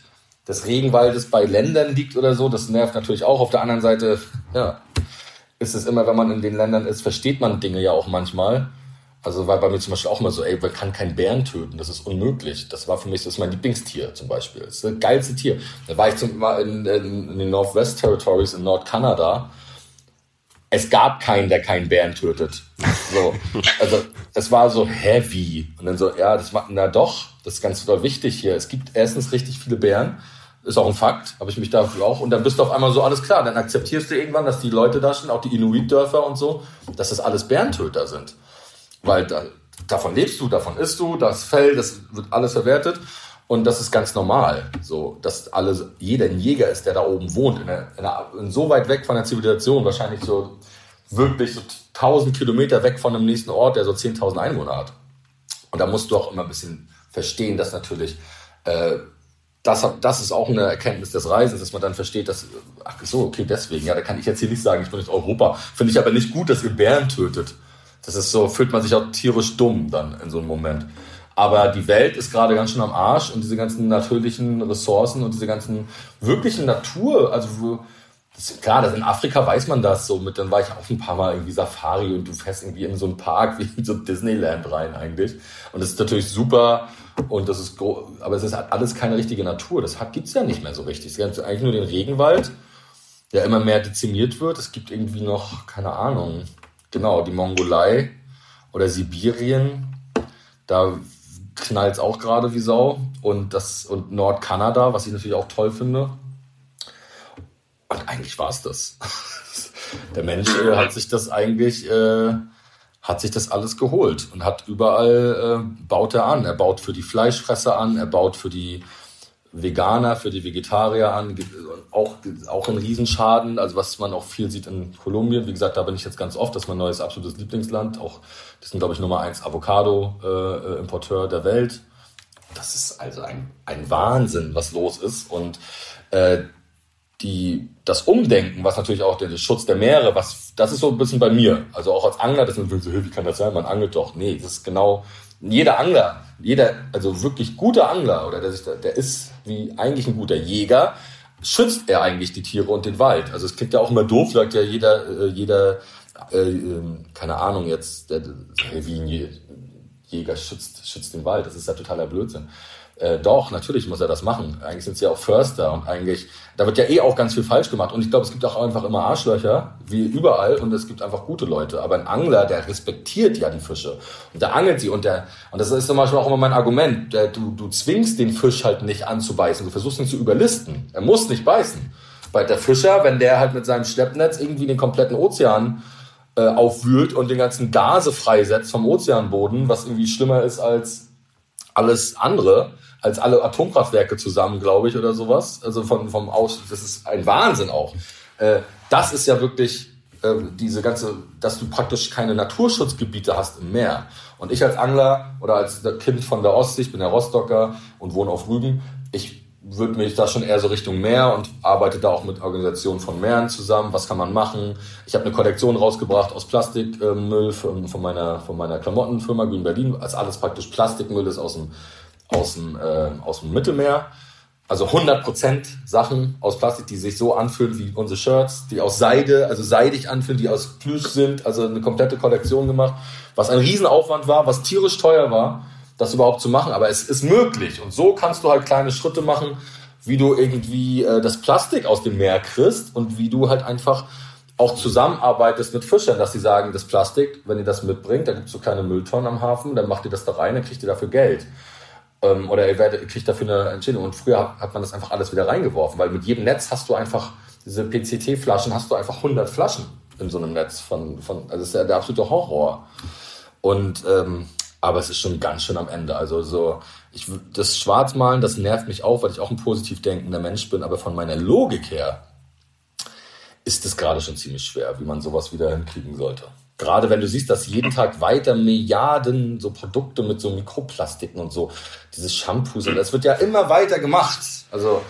Speaker 5: des Regenwaldes bei Ländern liegt oder so, das nervt natürlich auch. Auf der anderen Seite, ja, ist es immer, wenn man in den Ländern ist, versteht man Dinge ja auch manchmal. Also war bei mir zum Beispiel auch immer so, ey, man kann keinen Bären töten, das ist unmöglich. Das war für mich, das ist mein Lieblingstier zum Beispiel. Das ist das geilste Tier. Da war ich zum in, in, in den Northwest Territories in Nordkanada. Es gab keinen, der keinen Bären tötet. So, also es war so heavy. Und dann so, ja, das macht, na doch, das ist ganz wichtig hier. Es gibt erstens richtig viele Bären. Ist auch ein Fakt, habe ich mich dafür auch. Und dann bist du auf einmal so alles klar. Dann akzeptierst du irgendwann, dass die Leute da sind, auch die Inuit-Dörfer und so, dass das alles Bärentöter sind. Weil da, davon lebst du, davon isst du, das Fell, das wird alles verwertet. Und das ist ganz normal, so, dass alle, jeder ein Jäger ist, der da oben wohnt, in, einer, in so weit weg von der Zivilisation, wahrscheinlich so wirklich so 1000 Kilometer weg von dem nächsten Ort, der so 10.000 Einwohner hat. Und da musst du auch immer ein bisschen verstehen, dass natürlich, äh, das, das ist auch eine Erkenntnis des Reisens, dass man dann versteht, dass, ach so, okay, deswegen, ja, da kann ich jetzt hier nicht sagen, ich bin nicht Europa. Finde ich aber nicht gut, dass ihr Bären tötet. Das ist so, fühlt man sich auch tierisch dumm dann in so einem Moment. Aber die Welt ist gerade ganz schön am Arsch und diese ganzen natürlichen Ressourcen und diese ganzen wirklichen Natur, also klar, das in Afrika weiß man das so mit, dann war ich auch ein paar Mal irgendwie Safari und du fährst irgendwie in so einen Park wie in so Disneyland rein eigentlich. Und das ist natürlich super und das ist, aber es ist halt alles keine richtige Natur. Das gibt es ja nicht mehr so richtig. Es gibt eigentlich nur den Regenwald, der immer mehr dezimiert wird. Es gibt irgendwie noch, keine Ahnung, genau, die Mongolei oder Sibirien. Da knallt es auch gerade wie Sau. Und, das, und Nordkanada, was ich natürlich auch toll finde. Und eigentlich war es das. Der Mensch äh, hat sich das eigentlich, äh, hat sich das alles geholt und hat überall, äh, baut er an. Er baut für die Fleischfresser an, er baut für die Veganer, für die Vegetarier an, auch, auch ein Riesenschaden, also was man auch viel sieht in Kolumbien. Wie gesagt, da bin ich jetzt ganz oft, das ist mein neues absolutes Lieblingsland. Auch, das sind, glaube ich, Nummer eins Avocado-Importeur äh, der Welt. Das ist also ein, ein Wahnsinn, was los ist. Und äh, die, das Umdenken, was natürlich auch der, der, Schutz der Meere, was, das ist so ein bisschen bei mir. Also auch als Angler, das ist so, wie kann das sein? Man angelt doch. Nee, das ist genau, jeder Angler, jeder, also wirklich guter Angler oder der, der ist wie eigentlich ein guter Jäger, schützt er eigentlich die Tiere und den Wald. Also es klingt ja auch immer doof, sagt ja jeder, äh, jeder, äh, ähm, keine Ahnung jetzt, der, wie ein Jäger schützt, schützt den Wald. Das ist ja totaler Blödsinn. Äh, doch, natürlich muss er das machen. Eigentlich sind sie ja auch Förster und eigentlich, da wird ja eh auch ganz viel falsch gemacht. Und ich glaube, es gibt auch einfach immer Arschlöcher, wie überall, und es gibt einfach gute Leute. Aber ein Angler, der respektiert ja die Fische. Und der angelt sie und der, und das ist zum Beispiel auch immer mein Argument, der, du, du zwingst den Fisch halt nicht anzubeißen. Du versuchst ihn zu überlisten. Er muss nicht beißen. Weil der Fischer, wenn der halt mit seinem Schleppnetz irgendwie den kompletten Ozean äh, aufwühlt und den ganzen Gase freisetzt vom Ozeanboden, was irgendwie schlimmer ist als alles andere, als alle Atomkraftwerke zusammen, glaube ich, oder sowas. Also von, vom Aus, das ist ein Wahnsinn auch. Äh, das ist ja wirklich äh, diese ganze, dass du praktisch keine Naturschutzgebiete hast im Meer. Und ich als Angler oder als Kind von der Ostsee, ich bin ja Rostocker und wohne auf Rügen, ich würde mich da schon eher so Richtung Meer und arbeite da auch mit Organisationen von Meeren zusammen. Was kann man machen? Ich habe eine Kollektion rausgebracht aus Plastikmüll von, von, meiner, von meiner Klamottenfirma Green Berlin, als alles praktisch Plastikmüll ist aus dem aus dem, äh, aus dem Mittelmeer. Also 100% Sachen aus Plastik, die sich so anfühlen wie unsere Shirts, die aus Seide, also seidig anfühlen, die aus Plüsch sind, also eine komplette Kollektion gemacht, was ein Riesenaufwand war, was tierisch teuer war, das überhaupt zu machen, aber es ist möglich. Und so kannst du halt kleine Schritte machen, wie du irgendwie äh, das Plastik aus dem Meer kriegst und wie du halt einfach auch zusammenarbeitest mit Fischern, dass sie sagen, das Plastik, wenn ihr das mitbringt, da gibt es so kleine Mülltonnen am Hafen, dann macht ihr das da rein, dann kriegt ihr dafür Geld. Ähm, oder ihr, werdet, kriegt dafür eine Entschädigung. Und früher hat man das einfach alles wieder reingeworfen, weil mit jedem Netz hast du einfach, diese PCT-Flaschen, hast du einfach 100 Flaschen in so einem Netz von, von also das ist ja der absolute Horror. Und, ähm, aber es ist schon ganz schön am Ende. Also so, ich, das Schwarzmalen, das nervt mich auch, weil ich auch ein positiv denkender Mensch bin, aber von meiner Logik her ist es gerade schon ziemlich schwer, wie man sowas wieder hinkriegen sollte. Gerade wenn du siehst, dass jeden Tag weiter Milliarden so Produkte mit so Mikroplastiken und so, dieses Shampoos, und das wird ja immer weiter gemacht. Also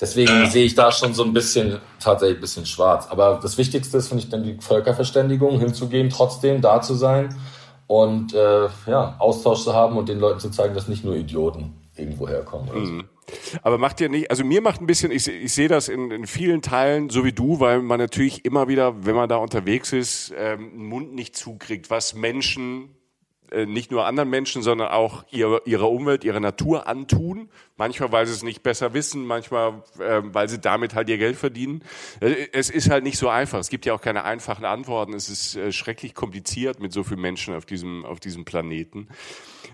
Speaker 5: deswegen sehe ich da schon so ein bisschen, tatsächlich ein bisschen schwarz. Aber das Wichtigste ist, finde ich, dann die Völkerverständigung hinzugehen, trotzdem da zu sein und äh, ja, Austausch zu haben und den Leuten zu zeigen, dass nicht nur Idioten irgendwo herkommen. Mhm.
Speaker 3: Aber macht ihr nicht, also mir macht ein bisschen, ich, ich sehe das in, in vielen Teilen, so wie du, weil man natürlich immer wieder, wenn man da unterwegs ist, ähm, den Mund nicht zukriegt, was Menschen äh, nicht nur anderen Menschen, sondern auch ihre, ihrer Umwelt, ihrer Natur antun. Manchmal, weil sie es nicht besser wissen, manchmal, äh, weil sie damit halt ihr Geld verdienen. Äh, es ist halt nicht so einfach. Es gibt ja auch keine einfachen Antworten. Es ist äh, schrecklich kompliziert mit so vielen Menschen auf diesem, auf diesem Planeten.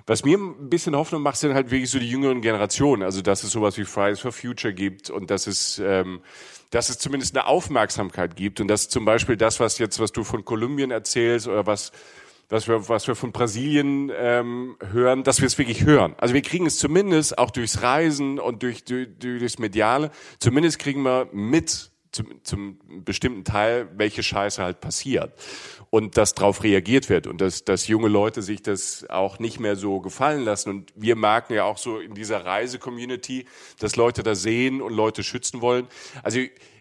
Speaker 3: Was mir ein bisschen Hoffnung macht, sind halt wirklich so die jüngeren Generationen. Also, dass es sowas wie Fridays for Future gibt und dass es, ähm, dass es zumindest eine Aufmerksamkeit gibt und dass zum Beispiel das, was jetzt, was du von Kolumbien erzählst oder was was wir, was wir von Brasilien ähm, hören, dass wir es wirklich hören. Also wir kriegen es zumindest auch durchs Reisen und durch, durch, durchs Mediale, zumindest kriegen wir mit zum, zum bestimmten Teil, welche Scheiße halt passiert und dass darauf reagiert wird und dass, dass junge Leute sich das auch nicht mehr so gefallen lassen. Und wir merken ja auch so in dieser Reise-Community, dass Leute da sehen und Leute schützen wollen. Also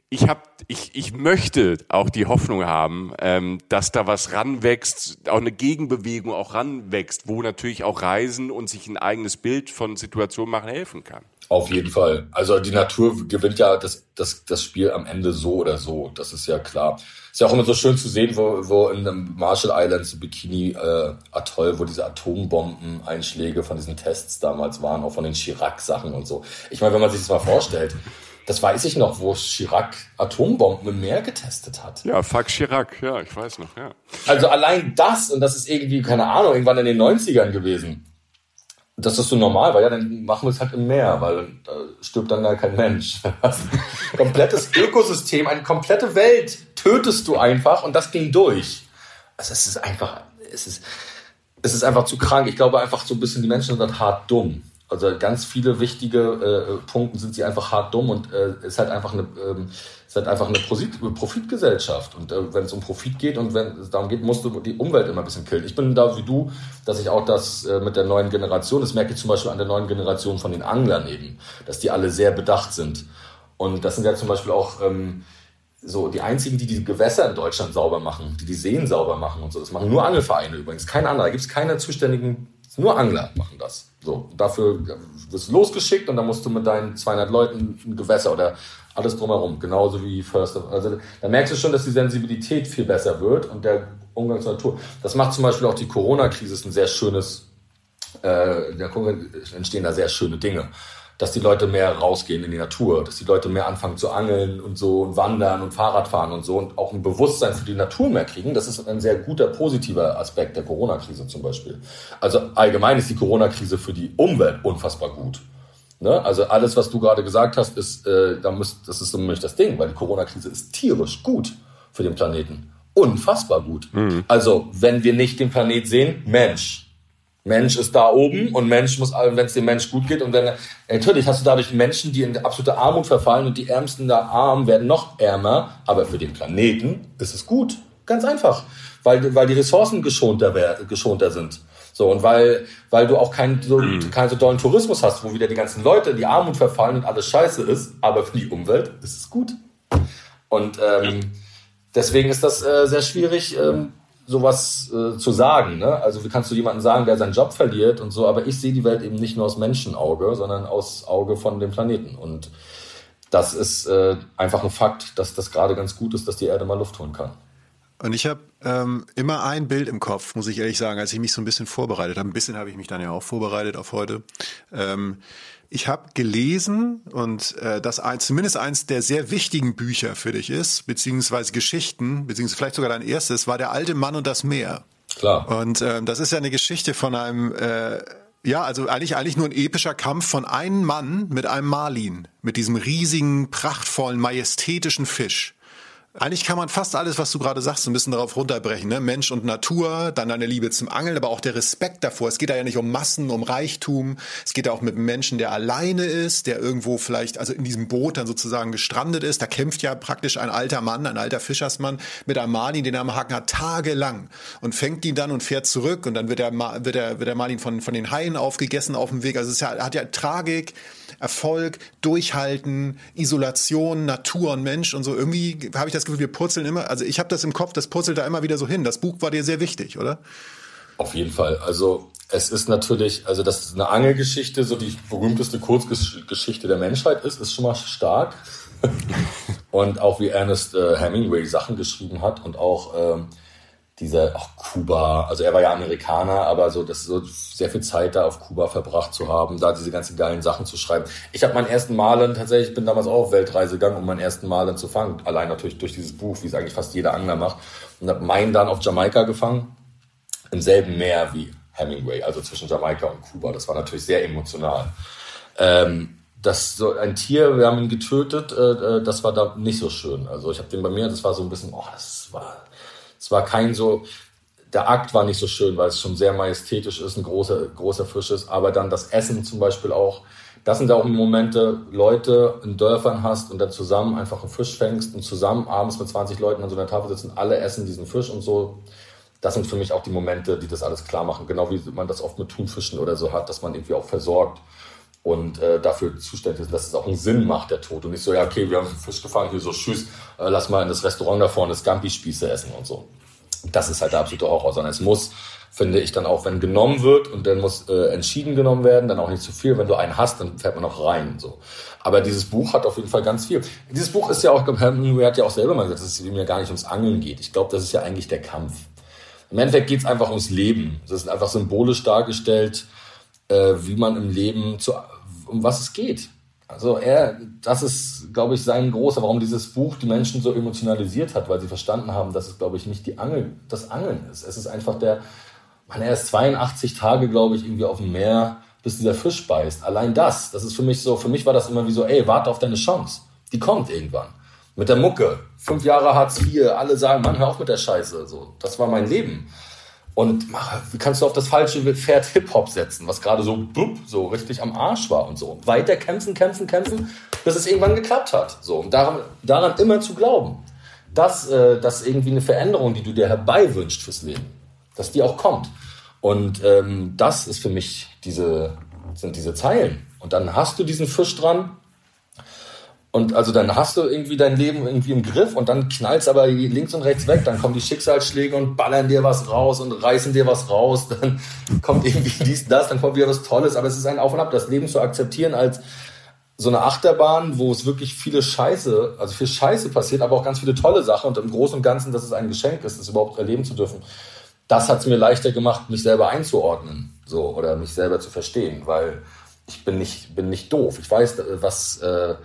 Speaker 3: ich habe, ich, ich möchte auch die Hoffnung haben, ähm, dass da was ranwächst, auch eine Gegenbewegung auch ranwächst, wo natürlich auch Reisen und sich ein eigenes Bild von Situationen machen helfen kann.
Speaker 5: Auf jeden Fall. Also die Natur gewinnt ja das, das, das Spiel am Ende so oder so. Das ist ja klar. Ist ja auch immer so schön zu sehen, wo, wo in den Marshall Islands, Bikini äh, Atoll, wo diese Atombomben-Einschläge von diesen Tests damals waren, auch von den Chirac-Sachen und so. Ich meine, wenn man sich das mal vorstellt, das weiß ich noch, wo Chirac Atombomben im Meer getestet hat.
Speaker 3: Ja, fuck Chirac, ja, ich weiß noch, ja.
Speaker 5: Also allein das, und das ist irgendwie, keine Ahnung, irgendwann in den 90ern gewesen. Das ist so normal, weil ja, dann machen wir es halt im Meer, weil da stirbt dann gar kein Mensch. komplettes Ökosystem, eine komplette Welt tötest du einfach und das ging durch. Also es ist einfach, es ist, es ist einfach zu krank. Ich glaube einfach so ein bisschen, die Menschen sind hart dumm. Also ganz viele wichtige äh, Punkte sind sie einfach hart dumm und äh, ist halt einfach eine ähm, ist halt einfach eine Profitgesellschaft und äh, wenn es um Profit geht und wenn es darum geht, musst du die Umwelt immer ein bisschen killen. Ich bin da wie du, dass ich auch das äh, mit der neuen Generation, das merke ich zum Beispiel an der neuen Generation von den Anglern eben, dass die alle sehr bedacht sind und das sind ja zum Beispiel auch ähm, so die einzigen, die die Gewässer in Deutschland sauber machen, die die Seen sauber machen und so. Das machen nur Angelvereine übrigens, kein anderer. Da gibt es keine zuständigen, nur Angler machen das. So, dafür wirst du losgeschickt und dann musst du mit deinen 200 Leuten ein Gewässer oder alles drumherum, genauso wie First. Also da merkst du schon, dass die Sensibilität viel besser wird und der Umgang zur Natur. Das macht zum Beispiel auch die Corona-Krise ein sehr schönes, äh, da entstehen da sehr schöne Dinge dass die Leute mehr rausgehen in die Natur, dass die Leute mehr anfangen zu angeln und so und wandern und Fahrradfahren und so und auch ein Bewusstsein für die Natur mehr kriegen. Das ist ein sehr guter positiver Aspekt der Corona-Krise zum Beispiel. Also allgemein ist die Corona-Krise für die Umwelt unfassbar gut. Ne? Also alles, was du gerade gesagt hast, ist, äh, da müsst, das ist nämlich das Ding, weil die Corona-Krise ist tierisch gut für den Planeten. Unfassbar gut. Mhm. Also, wenn wir nicht den Planet sehen, Mensch, Mensch ist da oben und Mensch muss, wenn es dem Mensch gut geht und wenn, natürlich hast du dadurch Menschen, die in absolute Armut verfallen und die Ärmsten der Armen werden noch ärmer, aber für den Planeten ist es gut. Ganz einfach. Weil, weil die Ressourcen geschonter, geschonter sind. So, und weil, weil du auch keinen so, mhm. keinen so dollen Tourismus hast, wo wieder die ganzen Leute in die Armut verfallen und alles scheiße ist, aber für die Umwelt ist es gut. Und ähm, deswegen ist das äh, sehr schwierig, ähm, sowas äh, zu sagen. Ne? Also wie kannst du jemanden sagen, der seinen Job verliert und so, aber ich sehe die Welt eben nicht nur aus Menschenauge, sondern aus Auge von dem Planeten. Und das ist äh, einfach ein Fakt, dass das gerade ganz gut ist, dass die Erde mal Luft holen kann.
Speaker 4: Und ich habe ähm, immer ein Bild im Kopf, muss ich ehrlich sagen, als ich mich so ein bisschen vorbereitet habe. Ein bisschen habe ich mich dann ja auch vorbereitet auf heute. Ähm, ich habe gelesen und äh, das ein, zumindest eins der sehr wichtigen Bücher für dich ist, beziehungsweise Geschichten, beziehungsweise vielleicht sogar dein erstes, war Der alte Mann und das Meer.
Speaker 5: Klar.
Speaker 4: Und äh, das ist ja eine Geschichte von einem, äh, ja, also eigentlich, eigentlich nur ein epischer Kampf von einem Mann mit einem Marlin, mit diesem riesigen, prachtvollen, majestätischen Fisch. Eigentlich kann man fast alles, was du gerade sagst, ein bisschen darauf runterbrechen. Ne? Mensch und Natur, dann deine Liebe zum Angeln, aber auch der Respekt davor. Es geht da ja nicht um Massen, um Reichtum. Es geht da auch mit einem Menschen, der alleine ist, der irgendwo vielleicht, also in diesem Boot dann sozusagen gestrandet ist. Da kämpft ja praktisch ein alter Mann, ein alter Fischersmann mit einem Marlin, den er am Haken hat, tagelang und fängt ihn dann und fährt zurück und dann wird der, wird der, wird der Marlin von, von den Haien aufgegessen auf dem Weg. Also es ja, hat ja Tragik, Erfolg, Durchhalten, Isolation, Natur und Mensch und so. Irgendwie habe ich das Gefühl, wir purzeln immer, also ich habe das im Kopf, das purzelt da immer wieder so hin. Das Buch war dir sehr wichtig, oder?
Speaker 5: Auf jeden Fall. Also es ist natürlich, also dass eine Angelgeschichte, so die berühmteste Kurzgeschichte der Menschheit ist, ist schon mal stark. und auch wie Ernest äh, Hemingway Sachen geschrieben hat und auch ähm, dieser, auch Kuba, also er war ja Amerikaner, aber so, das so sehr viel Zeit da auf Kuba verbracht zu haben, da diese ganzen geilen Sachen zu schreiben. Ich habe meinen ersten Malen tatsächlich, ich bin damals auch auf Weltreise gegangen, um meinen ersten Malen zu fangen. Allein natürlich durch dieses Buch, wie es eigentlich fast jeder Angler macht. Und habe meinen dann auf Jamaika gefangen, im selben Meer wie Hemingway, also zwischen Jamaika und Kuba. Das war natürlich sehr emotional. Ähm, das so ein Tier, wir haben ihn getötet, äh, äh das war da nicht so schön. Also ich habe den bei mir, das war so ein bisschen, oh, das war es war kein so, der Akt war nicht so schön, weil es schon sehr majestätisch ist, ein großer, großer Fisch ist. Aber dann das Essen zum Beispiel auch. Das sind auch Momente, Leute in Dörfern hast und dann zusammen einfach einen Fisch fängst und zusammen abends mit 20 Leuten an so einer Tafel sitzen, alle essen diesen Fisch und so. Das sind für mich auch die Momente, die das alles klar machen. Genau wie man das oft mit Thunfischen oder so hat, dass man irgendwie auch versorgt und äh, dafür zuständig ist, dass es auch einen Sinn macht, der Tod. Und nicht so, ja, okay, wir haben Fisch gefangen, hier so, tschüss, äh, lass mal in das Restaurant da vorne Scampi-Spieße essen und so. Das ist halt der absolute Horror, sondern es muss, finde ich, dann auch, wenn genommen wird und dann muss äh, entschieden genommen werden, dann auch nicht zu viel. Wenn du einen hast, dann fährt man auch rein. So. Aber dieses Buch hat auf jeden Fall ganz viel. Dieses Buch ist ja auch, Hemingway hat ja auch selber mal gesagt, dass es ihm ja gar nicht ums Angeln geht. Ich glaube, das ist ja eigentlich der Kampf. Im Endeffekt geht es einfach ums Leben. Das ist einfach symbolisch dargestellt, äh, wie man im Leben zu, um was es geht. Also er, das ist, glaube ich, sein großer, warum dieses Buch die Menschen so emotionalisiert hat, weil sie verstanden haben, dass es, glaube ich, nicht die Angel, das Angeln ist. Es ist einfach der, man, er ist 82 Tage, glaube ich, irgendwie auf dem Meer, bis dieser Fisch beißt. Allein das, das ist für mich so, für mich war das immer wie so, ey, warte auf deine Chance. Die kommt irgendwann. Mit der Mucke. Fünf Jahre Hartz IV, alle sagen, Mann, hör auf mit der Scheiße. So, das war mein Leben. Und wie kannst du auf das falsche Pferd Hip-Hop setzen, was gerade so, bup, so richtig am Arsch war und so. Weiter kämpfen, kämpfen, kämpfen, bis es irgendwann geklappt hat. So, und daran, daran immer zu glauben, dass, äh, dass irgendwie eine Veränderung, die du dir herbeiwünscht fürs Leben, dass die auch kommt. Und ähm, das ist für mich diese, sind diese Zeilen. Und dann hast du diesen Fisch dran und also dann hast du irgendwie dein Leben irgendwie im Griff und dann knallst aber links und rechts weg. Dann kommen die Schicksalsschläge und ballern dir was raus und reißen dir was raus. Dann kommt irgendwie dies, das, dann kommt wieder was Tolles. Aber es ist ein Auf und Ab, das Leben zu akzeptieren als so eine Achterbahn, wo es wirklich viele Scheiße, also viel Scheiße passiert, aber auch ganz viele tolle Sachen. Und im Großen und Ganzen, dass es ein Geschenk ist, das überhaupt erleben zu dürfen. Das hat es mir leichter gemacht, mich selber einzuordnen, so oder mich selber zu verstehen, weil ich bin nicht bin nicht doof. Ich weiß, was äh,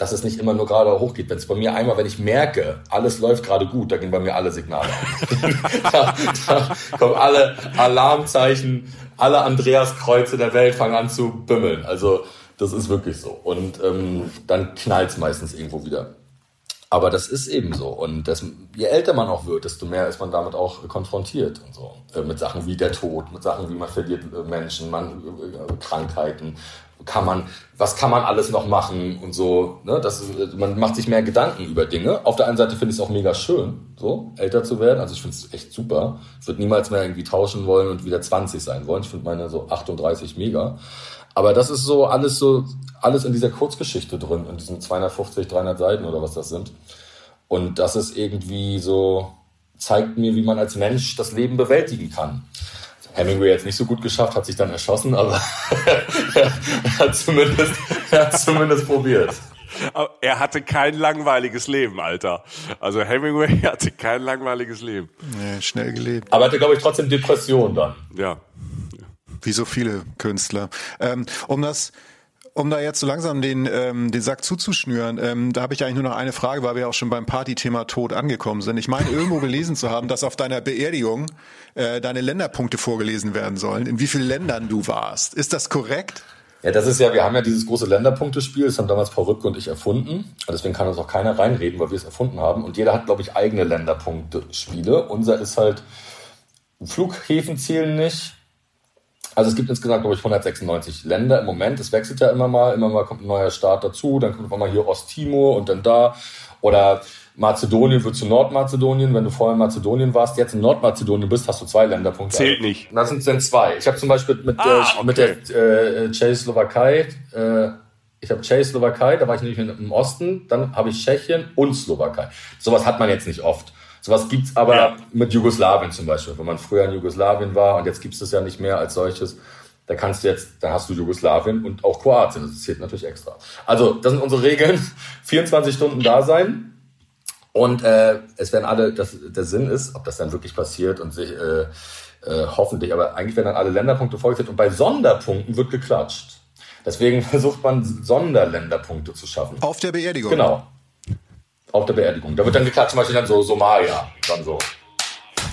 Speaker 5: dass es nicht immer nur gerade hoch geht. Wenn es bei mir einmal, wenn ich merke, alles läuft gerade gut, da gehen bei mir alle Signale an. da, da kommen alle Alarmzeichen, alle Andreas-Kreuze der Welt fangen an zu bimmeln. Also das ist wirklich so. Und ähm, dann knallt es meistens irgendwo wieder. Aber das ist eben so. Und das, je älter man auch wird, desto mehr ist man damit auch konfrontiert und so. Äh, mit Sachen wie der Tod, mit Sachen wie man verliert äh, Menschen, man, äh, Krankheiten, kann man, was kann man alles noch machen und so. Ne? Das, man macht sich mehr Gedanken über Dinge. Auf der einen Seite finde ich es auch mega schön, so älter zu werden. Also ich finde es echt super. Ich würde niemals mehr irgendwie tauschen wollen und wieder 20 sein wollen. Ich finde meine so 38 mega. Aber das ist so alles so, alles in dieser Kurzgeschichte drin, in diesen 250, 300 Seiten oder was das sind. Und das ist irgendwie so, zeigt mir, wie man als Mensch das Leben bewältigen kann. Hemingway jetzt nicht so gut geschafft, hat sich dann erschossen, aber er, hat zumindest, er hat zumindest probiert.
Speaker 3: Er hatte kein langweiliges Leben, Alter. Also Hemingway hatte kein langweiliges Leben.
Speaker 4: Nee, schnell gelebt.
Speaker 5: Aber hatte, glaube ich, trotzdem Depression dann.
Speaker 3: Ja.
Speaker 4: Wie so viele Künstler. Ähm, um das um da jetzt so langsam den, ähm, den Sack zuzuschnüren, ähm, da habe ich eigentlich nur noch eine Frage, weil wir auch schon beim Partythema Tod angekommen sind. Ich meine, irgendwo gelesen zu haben, dass auf deiner Beerdigung äh, deine Länderpunkte vorgelesen werden sollen, in wie vielen Ländern du warst. Ist das korrekt?
Speaker 5: Ja, das ist ja, wir haben ja dieses große Länderpunktespiel, das haben damals Paul Rübke und ich erfunden. Deswegen kann uns auch keiner reinreden, weil wir es erfunden haben. Und jeder hat, glaube ich, eigene Länderpunktespiele. Unser ist halt, Flughäfen zählen nicht, also es gibt insgesamt, glaube ich, 196 Länder im Moment. Es wechselt ja immer mal. Immer mal kommt ein neuer Staat dazu. Dann kommt mal hier Osttimor und dann da. Oder Mazedonien wird zu Nordmazedonien. Wenn du vorher in Mazedonien warst, jetzt in Nordmazedonien bist, hast du zwei Länderpunkte.
Speaker 3: Zählt nicht.
Speaker 5: Das sind dann zwei. Ich habe zum Beispiel mit, ah, der, okay. mit der äh, Tschechoslowakei, äh, ich habe Tschechoslowakei, da war ich nämlich im Osten. Dann habe ich Tschechien und Slowakei. Sowas hat man jetzt nicht oft. Sowas gibt's aber ja. mit Jugoslawien zum Beispiel. Wenn man früher in Jugoslawien war und jetzt gibt's das ja nicht mehr als solches, da kannst du jetzt, da hast du Jugoslawien und auch Kroatien. Das zählt natürlich extra. Also, das sind unsere Regeln. 24 Stunden da sein. Und äh, es werden alle, das, der Sinn ist, ob das dann wirklich passiert und sich, äh, äh, hoffentlich, aber eigentlich werden dann alle Länderpunkte vorgezählt und bei Sonderpunkten wird geklatscht. Deswegen versucht man Sonderländerpunkte zu schaffen.
Speaker 4: Auf der Beerdigung.
Speaker 5: Genau auf der Beerdigung. Da wird dann geklatscht, zum Beispiel dann so Somalia, dann so.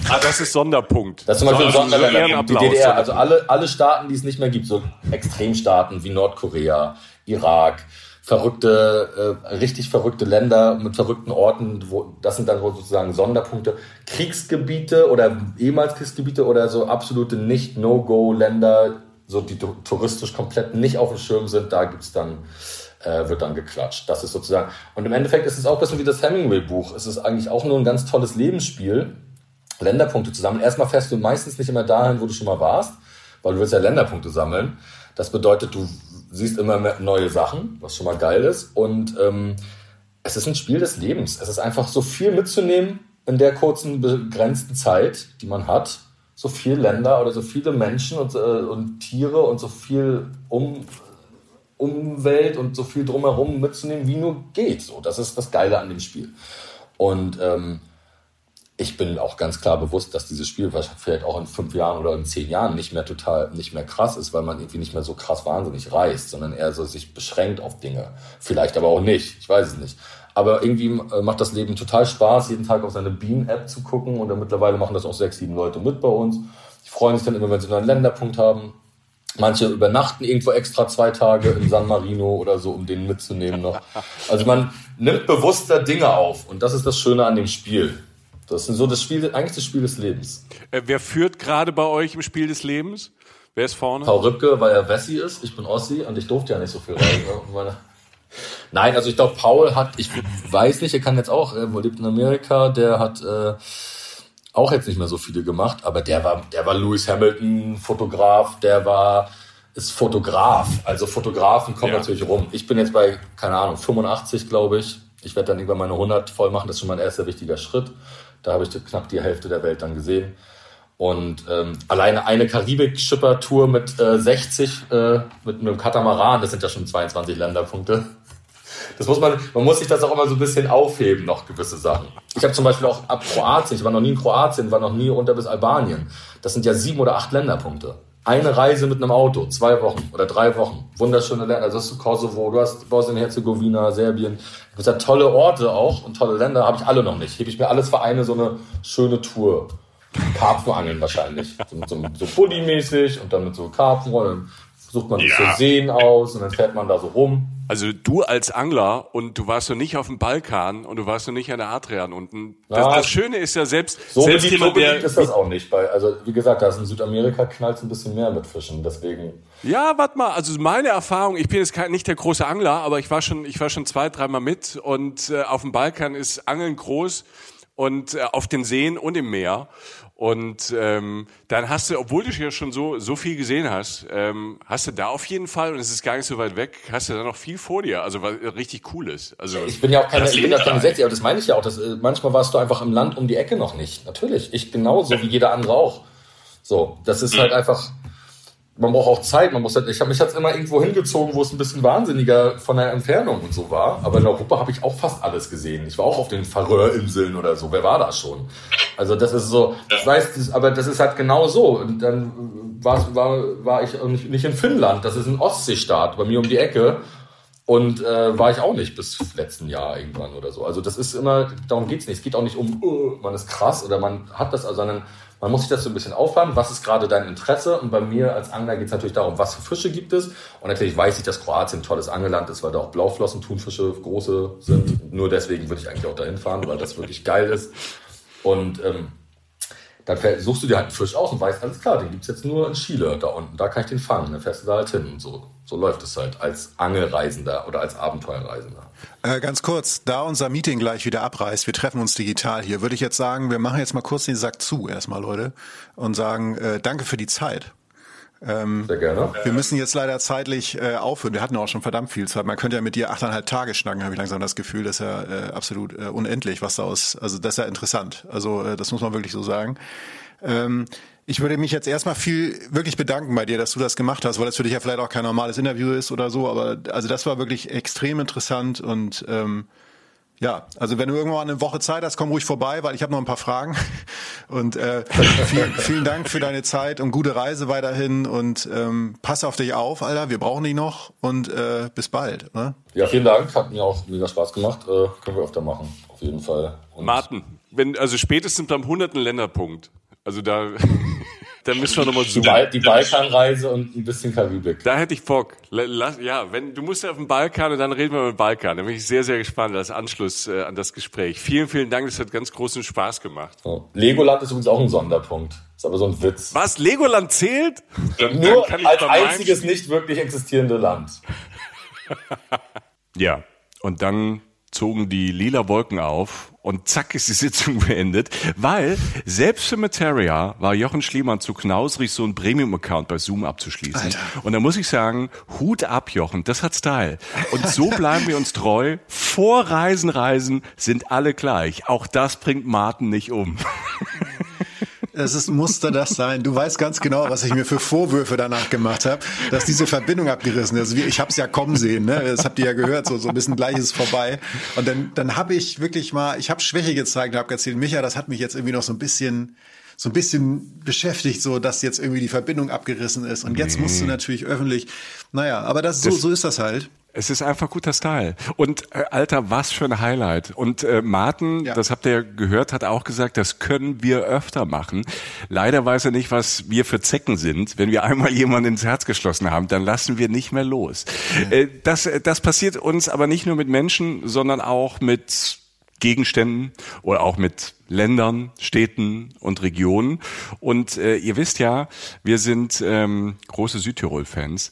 Speaker 3: Ah, das ist Sonderpunkt.
Speaker 5: Das ist zum Beispiel so, ein Sonderländer. Die DDR, also alle, alle Staaten, die es nicht mehr gibt, so Extremstaaten wie Nordkorea, Irak, verrückte, äh, richtig verrückte Länder mit verrückten Orten, wo das sind dann sozusagen Sonderpunkte. Kriegsgebiete oder ehemals Kriegsgebiete oder so absolute Nicht-No-Go-Länder, so die touristisch komplett nicht auf dem Schirm sind, da gibt's dann äh, wird dann geklatscht. Das ist sozusagen. Und im Endeffekt ist es auch ein bisschen wie das Hemingway-Buch. Es ist eigentlich auch nur ein ganz tolles Lebensspiel. Länderpunkte zusammen. Erstmal fährst du meistens nicht immer dahin, wo du schon mal warst, weil du willst ja Länderpunkte sammeln. Das bedeutet, du siehst immer neue Sachen, was schon mal geil ist. Und ähm, es ist ein Spiel des Lebens. Es ist einfach so viel mitzunehmen in der kurzen, begrenzten Zeit, die man hat. So viele Länder oder so viele Menschen und, äh, und Tiere und so viel um, Umwelt und so viel drumherum mitzunehmen, wie nur geht. So, das ist das Geile an dem Spiel. Und ähm, ich bin auch ganz klar bewusst, dass dieses Spiel vielleicht auch in fünf Jahren oder in zehn Jahren nicht mehr total, nicht mehr krass ist, weil man irgendwie nicht mehr so krass wahnsinnig reist, sondern eher so sich beschränkt auf Dinge. Vielleicht aber auch nicht. Ich weiß es nicht. Aber irgendwie äh, macht das Leben total Spaß, jeden Tag auf seine Beam-App zu gucken. Und mittlerweile machen das auch sechs, sieben Leute mit bei uns. Die freuen sich dann immer, wenn sie einen Länderpunkt haben. Manche übernachten irgendwo extra zwei Tage in San Marino oder so, um den mitzunehmen noch. Also man nimmt bewusster Dinge auf und das ist das Schöne an dem Spiel. Das ist so das Spiel, eigentlich das Spiel des Lebens.
Speaker 3: Äh, wer führt gerade bei euch im Spiel des Lebens? Wer ist vorne?
Speaker 5: Paul Rübke, weil er Wessi ist. Ich bin Ossi und ich durfte ja nicht so viel reisen. Ne? Nein, also ich glaube, Paul hat, ich weiß nicht, er kann jetzt auch, er lebt in Amerika, der hat äh, auch jetzt nicht mehr so viele gemacht, aber der war, der war Lewis Hamilton Fotograf, der war ist Fotograf. Also Fotografen kommen ja. natürlich rum. Ich bin jetzt bei, keine Ahnung, 85, glaube ich. Ich werde dann irgendwann meine 100 voll machen. Das ist schon mein erster wichtiger Schritt. Da habe ich knapp die Hälfte der Welt dann gesehen. Und ähm, alleine eine Karibik-Schipper-Tour mit äh, 60, äh, mit einem Katamaran, das sind ja schon 22 Länderpunkte. Das muss man, man muss sich das auch immer so ein bisschen aufheben, noch gewisse Sachen. Ich habe zum Beispiel auch ab Kroatien, ich war noch nie in Kroatien, war noch nie unter bis Albanien. Das sind ja sieben oder acht Länderpunkte. Eine Reise mit einem Auto, zwei Wochen oder drei Wochen. Wunderschöne Länder. Also hast du Kosovo, du hast Bosnien-Herzegowina, Serbien. Du hast ja tolle Orte auch und tolle Länder, habe ich alle noch nicht. Hebe ich mir alles für eine so eine schöne Tour. Karpfenangeln wahrscheinlich. So, so, so Bulli-mäßig und dann mit so Karpfen sucht man sich ja. so Seen aus und dann fährt man da so rum.
Speaker 3: Also du als Angler und du warst noch nicht auf dem Balkan und du warst noch nicht an der Adrian unten. Das,
Speaker 5: ja,
Speaker 3: das Schöne ist ja selbst,
Speaker 5: so
Speaker 3: selbst
Speaker 5: beliebt, jemand, so beliebt ist das auch nicht. Bei, also wie gesagt, da ist in Südamerika knallt ein bisschen mehr mit Fischen, deswegen.
Speaker 3: Ja, warte mal, also meine Erfahrung, ich bin jetzt kein, nicht der große Angler, aber ich war schon, ich war schon zwei, dreimal mit und äh, auf dem Balkan ist Angeln groß und äh, auf den Seen und im Meer. Und ähm, dann hast du, obwohl du ja schon so so viel gesehen hast, ähm, hast du da auf jeden Fall und es ist gar nicht so weit weg, hast du da noch viel vor dir, also was richtig cool ist. Also
Speaker 5: ich bin ja auch keine, ich bin ja keine 60, aber das meine ich ja auch. Dass, äh, manchmal warst du einfach im Land um die Ecke noch nicht. Natürlich, ich genauso wie jeder andere auch. So, das ist halt einfach man braucht auch Zeit, man muss halt, ich habe mich jetzt immer irgendwo hingezogen, wo es ein bisschen wahnsinniger von der Entfernung und so war. Aber in Europa habe ich auch fast alles gesehen. Ich war auch auf den Färöerinseln oder so. Wer war da schon? Also das ist so, ich weiß, das, aber das ist halt genau so. Und dann war, war, war ich nicht in Finnland. Das ist ein Ostseestaat bei mir um die Ecke. Und äh, war ich auch nicht bis letzten Jahr irgendwann oder so. Also das ist immer, darum geht's nicht. Es geht auch nicht um, uh, man ist krass oder man hat das, sondern man muss sich das so ein bisschen aufladen, was ist gerade dein Interesse? Und bei mir als Angler geht es natürlich darum, was für Fische gibt es. Und natürlich weiß ich, dass Kroatien ein tolles Angelland ist, weil da auch Blauflossen, Thunfische große sind. Nur deswegen würde ich eigentlich auch dahin fahren, weil das wirklich geil ist. Und ähm, dann suchst du dir halt einen Fisch aus und weißt, alles klar, den gibt's jetzt nur in Chile da unten, da kann ich den fangen, dann fährst du da halt hin und so. So läuft es halt als Angelreisender oder als Abenteuerreisender.
Speaker 4: Äh, ganz kurz, da unser Meeting gleich wieder abreißt, wir treffen uns digital hier, würde ich jetzt sagen, wir machen jetzt mal kurz den Sack zu erstmal, Leute, und sagen äh, danke für die Zeit.
Speaker 5: Ähm, Sehr gerne.
Speaker 4: Wir müssen jetzt leider zeitlich äh, aufhören. Wir hatten auch schon verdammt viel Zeit. Man könnte ja mit dir achteinhalb Tage schnacken, habe ich langsam das Gefühl. Das ist ja äh, absolut äh, unendlich, was da aus. Also das ist ja interessant. Also äh, das muss man wirklich so sagen. Ähm, ich würde mich jetzt erstmal viel wirklich bedanken bei dir, dass du das gemacht hast, weil das für dich ja vielleicht auch kein normales Interview ist oder so. Aber also das war wirklich extrem interessant und ähm, ja, also wenn du irgendwann eine Woche Zeit hast, komm ruhig vorbei, weil ich habe noch ein paar Fragen. Und äh, vielen, vielen Dank für deine Zeit und gute Reise weiterhin und ähm, pass auf dich auf, Alter. Wir brauchen dich noch und äh, bis bald. Ne?
Speaker 5: Ja, vielen Dank. Hat mir auch mega Spaß gemacht. Äh, können wir öfter machen, auf jeden Fall.
Speaker 3: Und Martin, wenn also spätestens beim hunderten Länderpunkt, also da dann müssen wir nochmal
Speaker 5: zoomen. Die, die Balkanreise und ein bisschen Karibik.
Speaker 3: Da hätte ich Bock. Lass, ja, wenn du musst ja auf den Balkan und dann reden wir über den Balkan. Da bin ich sehr, sehr gespannt als Anschluss äh, an das Gespräch. Vielen, vielen Dank. Das hat ganz großen Spaß gemacht.
Speaker 5: Oh. Legoland ist übrigens auch ein Sonderpunkt. Ist aber so ein Witz.
Speaker 3: Was? Legoland zählt?
Speaker 5: Ja, nur als einziges nicht wirklich existierende Land.
Speaker 3: ja. Und dann zogen die lila Wolken auf und zack ist die Sitzung beendet, weil selbst für Materia war Jochen Schliemann zu knausrig, so ein Premium-Account bei Zoom abzuschließen. Alter. Und da muss ich sagen, Hut ab, Jochen, das hat Style. Und so bleiben wir uns treu. Vor Reisen, Reisen sind alle gleich. Auch das bringt Martin nicht um.
Speaker 4: Es ist, musste das sein. Du weißt ganz genau, was ich mir für Vorwürfe danach gemacht habe, dass diese Verbindung abgerissen ist. Ich habe es ja kommen sehen, ne? das habt ihr ja gehört, so, so ein bisschen gleich ist es vorbei. Und dann, dann habe ich wirklich mal, ich habe Schwäche gezeigt und habe erzählt, Micha, das hat mich jetzt irgendwie noch so ein bisschen so ein bisschen beschäftigt, so dass jetzt irgendwie die Verbindung abgerissen ist. Und jetzt musst du natürlich öffentlich, naja, aber das, so, so ist das halt.
Speaker 3: Es ist einfach guter Style. Und äh, Alter, was für ein Highlight. Und äh, Martin, ja. das habt ihr gehört, hat auch gesagt, das können wir öfter machen. Leider weiß er nicht, was wir für Zecken sind. Wenn wir einmal jemanden ins Herz geschlossen haben, dann lassen wir nicht mehr los. Ja. Äh, das, das passiert uns aber nicht nur mit Menschen, sondern auch mit Gegenständen oder auch mit Ländern, Städten und Regionen. Und äh, ihr wisst ja, wir sind ähm, große Südtirol-Fans,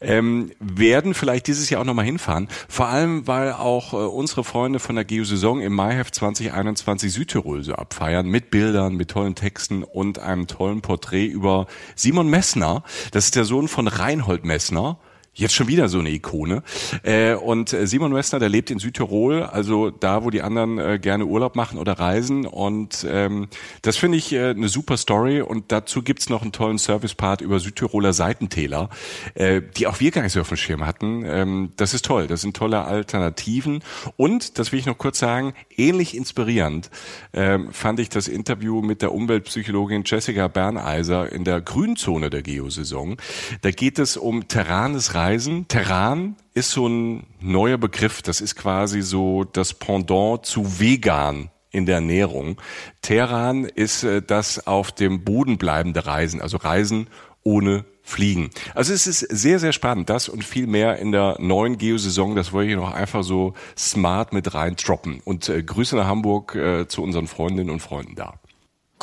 Speaker 3: ähm, werden vielleicht dieses Jahr auch nochmal hinfahren. Vor allem, weil auch äh, unsere Freunde von der Geosaison im Maiheft 2021 Südtirol so abfeiern mit Bildern, mit tollen Texten und einem tollen Porträt über Simon Messner. Das ist der Sohn von Reinhold Messner Jetzt schon wieder so eine Ikone. Äh, und äh, Simon Westner, der lebt in Südtirol, also da, wo die anderen äh, gerne Urlaub machen oder reisen. Und ähm, das finde ich äh, eine super Story. Und dazu gibt's noch einen tollen Service-Part über Südtiroler Seitentäler, äh, die auch wir gar nicht so auf dem Schirm hatten. Ähm, das ist toll. Das sind tolle Alternativen. Und, das will ich noch kurz sagen, ähnlich inspirierend ähm, fand ich das Interview mit der Umweltpsychologin Jessica Berneiser in der Grünzone der Geosaison. Da geht es um terranes Reisen. Terran ist so ein neuer Begriff. Das ist quasi so das Pendant zu vegan in der Ernährung. Terran ist äh, das auf dem Boden bleibende Reisen, also Reisen ohne Fliegen. Also es ist sehr, sehr spannend. Das und viel mehr in der neuen Geosaison. Das wollte ich noch einfach so smart mit rein droppen. Und äh, Grüße nach Hamburg äh, zu unseren Freundinnen und Freunden da.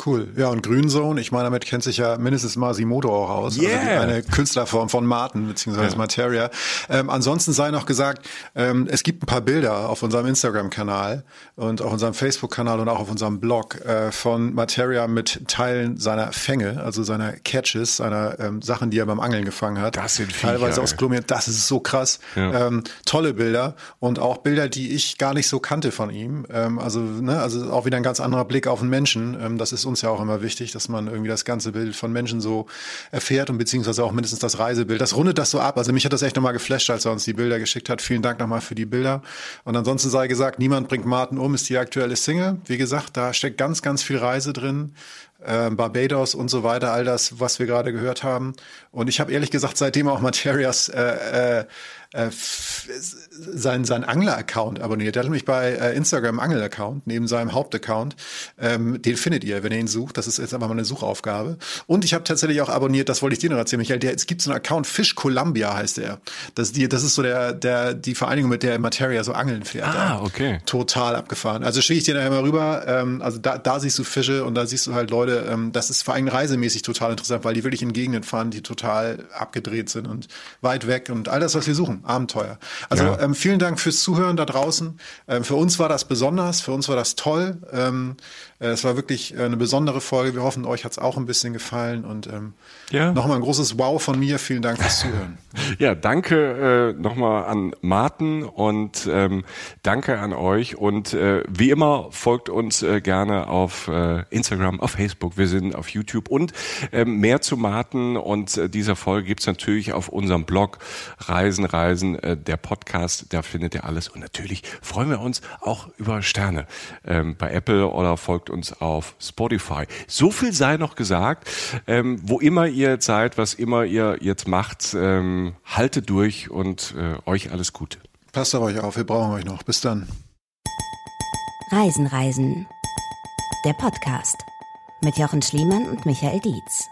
Speaker 4: Cool. Ja, und Grünzone, ich meine, damit kennt sich ja mindestens Masimoto auch aus. Also yeah. Also eine Künstlerform von Martin beziehungsweise ja. Materia. Ähm, ansonsten sei noch gesagt, ähm, es gibt ein paar Bilder auf unserem Instagram-Kanal und auf unserem Facebook-Kanal und auch auf unserem Blog äh, von Materia mit Teilen seiner Fänge, also seiner Catches, seiner ähm, Sachen, die er beim Angeln gefangen hat.
Speaker 3: Das sind
Speaker 4: Viecher, Teilweise aus Kolumbien. Das ist so krass. Ja. Ähm, tolle Bilder und auch Bilder, die ich gar nicht so kannte von ihm. Ähm, also, ne, also auch wieder ein ganz anderer Blick auf einen Menschen. Ähm, das ist uns ja auch immer wichtig, dass man irgendwie das ganze Bild von Menschen so erfährt und beziehungsweise auch mindestens das Reisebild. Das rundet das so ab. Also mich hat das echt nochmal geflasht, als er uns die Bilder geschickt hat. Vielen Dank nochmal für die Bilder. Und ansonsten sei gesagt, niemand bringt Martin um, ist die aktuelle Single. Wie gesagt, da steckt ganz, ganz viel Reise drin. Äh, Barbados und so weiter, all das, was wir gerade gehört haben. Und ich habe ehrlich gesagt seitdem auch Materias äh, äh, äh, sein, sein Angler-Account abonniert. Er hat nämlich bei äh, Instagram Angel-Account neben seinem Hauptaccount. Ähm, den findet ihr, wenn ihr ihn sucht. Das ist jetzt einfach mal eine Suchaufgabe. Und ich habe tatsächlich auch abonniert, das wollte ich dir noch erzählen, Michael, der, es gibt so einen Account, Fish Columbia heißt der. Das, die, das ist so der, der, die Vereinigung, mit der Materia so angeln fährt.
Speaker 3: Ah, okay.
Speaker 4: Total abgefahren. Also schicke ich dir nachher mal rüber. Ähm, also da, da siehst du Fische und da siehst du halt Leute, ähm, das ist vor allem reisemäßig total interessant, weil die wirklich in Gegenden fahren, die total abgedreht sind und weit weg und all das, was wir suchen. Abenteuer. Also ja. Ähm, vielen Dank fürs Zuhören da draußen. Ähm, für uns war das besonders, für uns war das toll. Ähm, äh, es war wirklich äh, eine besondere Folge. Wir hoffen, euch hat es auch ein bisschen gefallen. Und ähm, ja. nochmal ein großes Wow von mir. Vielen Dank fürs Zuhören.
Speaker 3: Ja, danke äh, nochmal an Martin und ähm, danke an euch. Und äh, wie immer folgt uns äh, gerne auf Instagram, auf Facebook. Wir sind auf YouTube. Und äh, mehr zu Martin und dieser Folge gibt's natürlich auf unserem Blog Reisen, Reisen, der Podcast. Da findet ihr alles. Und natürlich freuen wir uns auch über Sterne ähm, bei Apple oder folgt uns auf Spotify. So viel sei noch gesagt. Ähm, wo immer ihr seid, was immer ihr jetzt macht, ähm, haltet durch und äh, euch alles Gute.
Speaker 4: Passt auf euch auf, wir brauchen euch noch. Bis dann.
Speaker 1: Reisen, Reisen. Der Podcast mit Jochen Schliemann und Michael Dietz.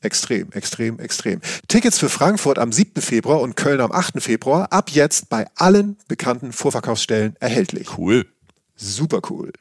Speaker 2: Extrem, extrem, extrem. Tickets für Frankfurt am 7. Februar und Köln am 8. Februar ab jetzt bei allen bekannten Vorverkaufsstellen erhältlich.
Speaker 3: Cool.
Speaker 2: Super cool.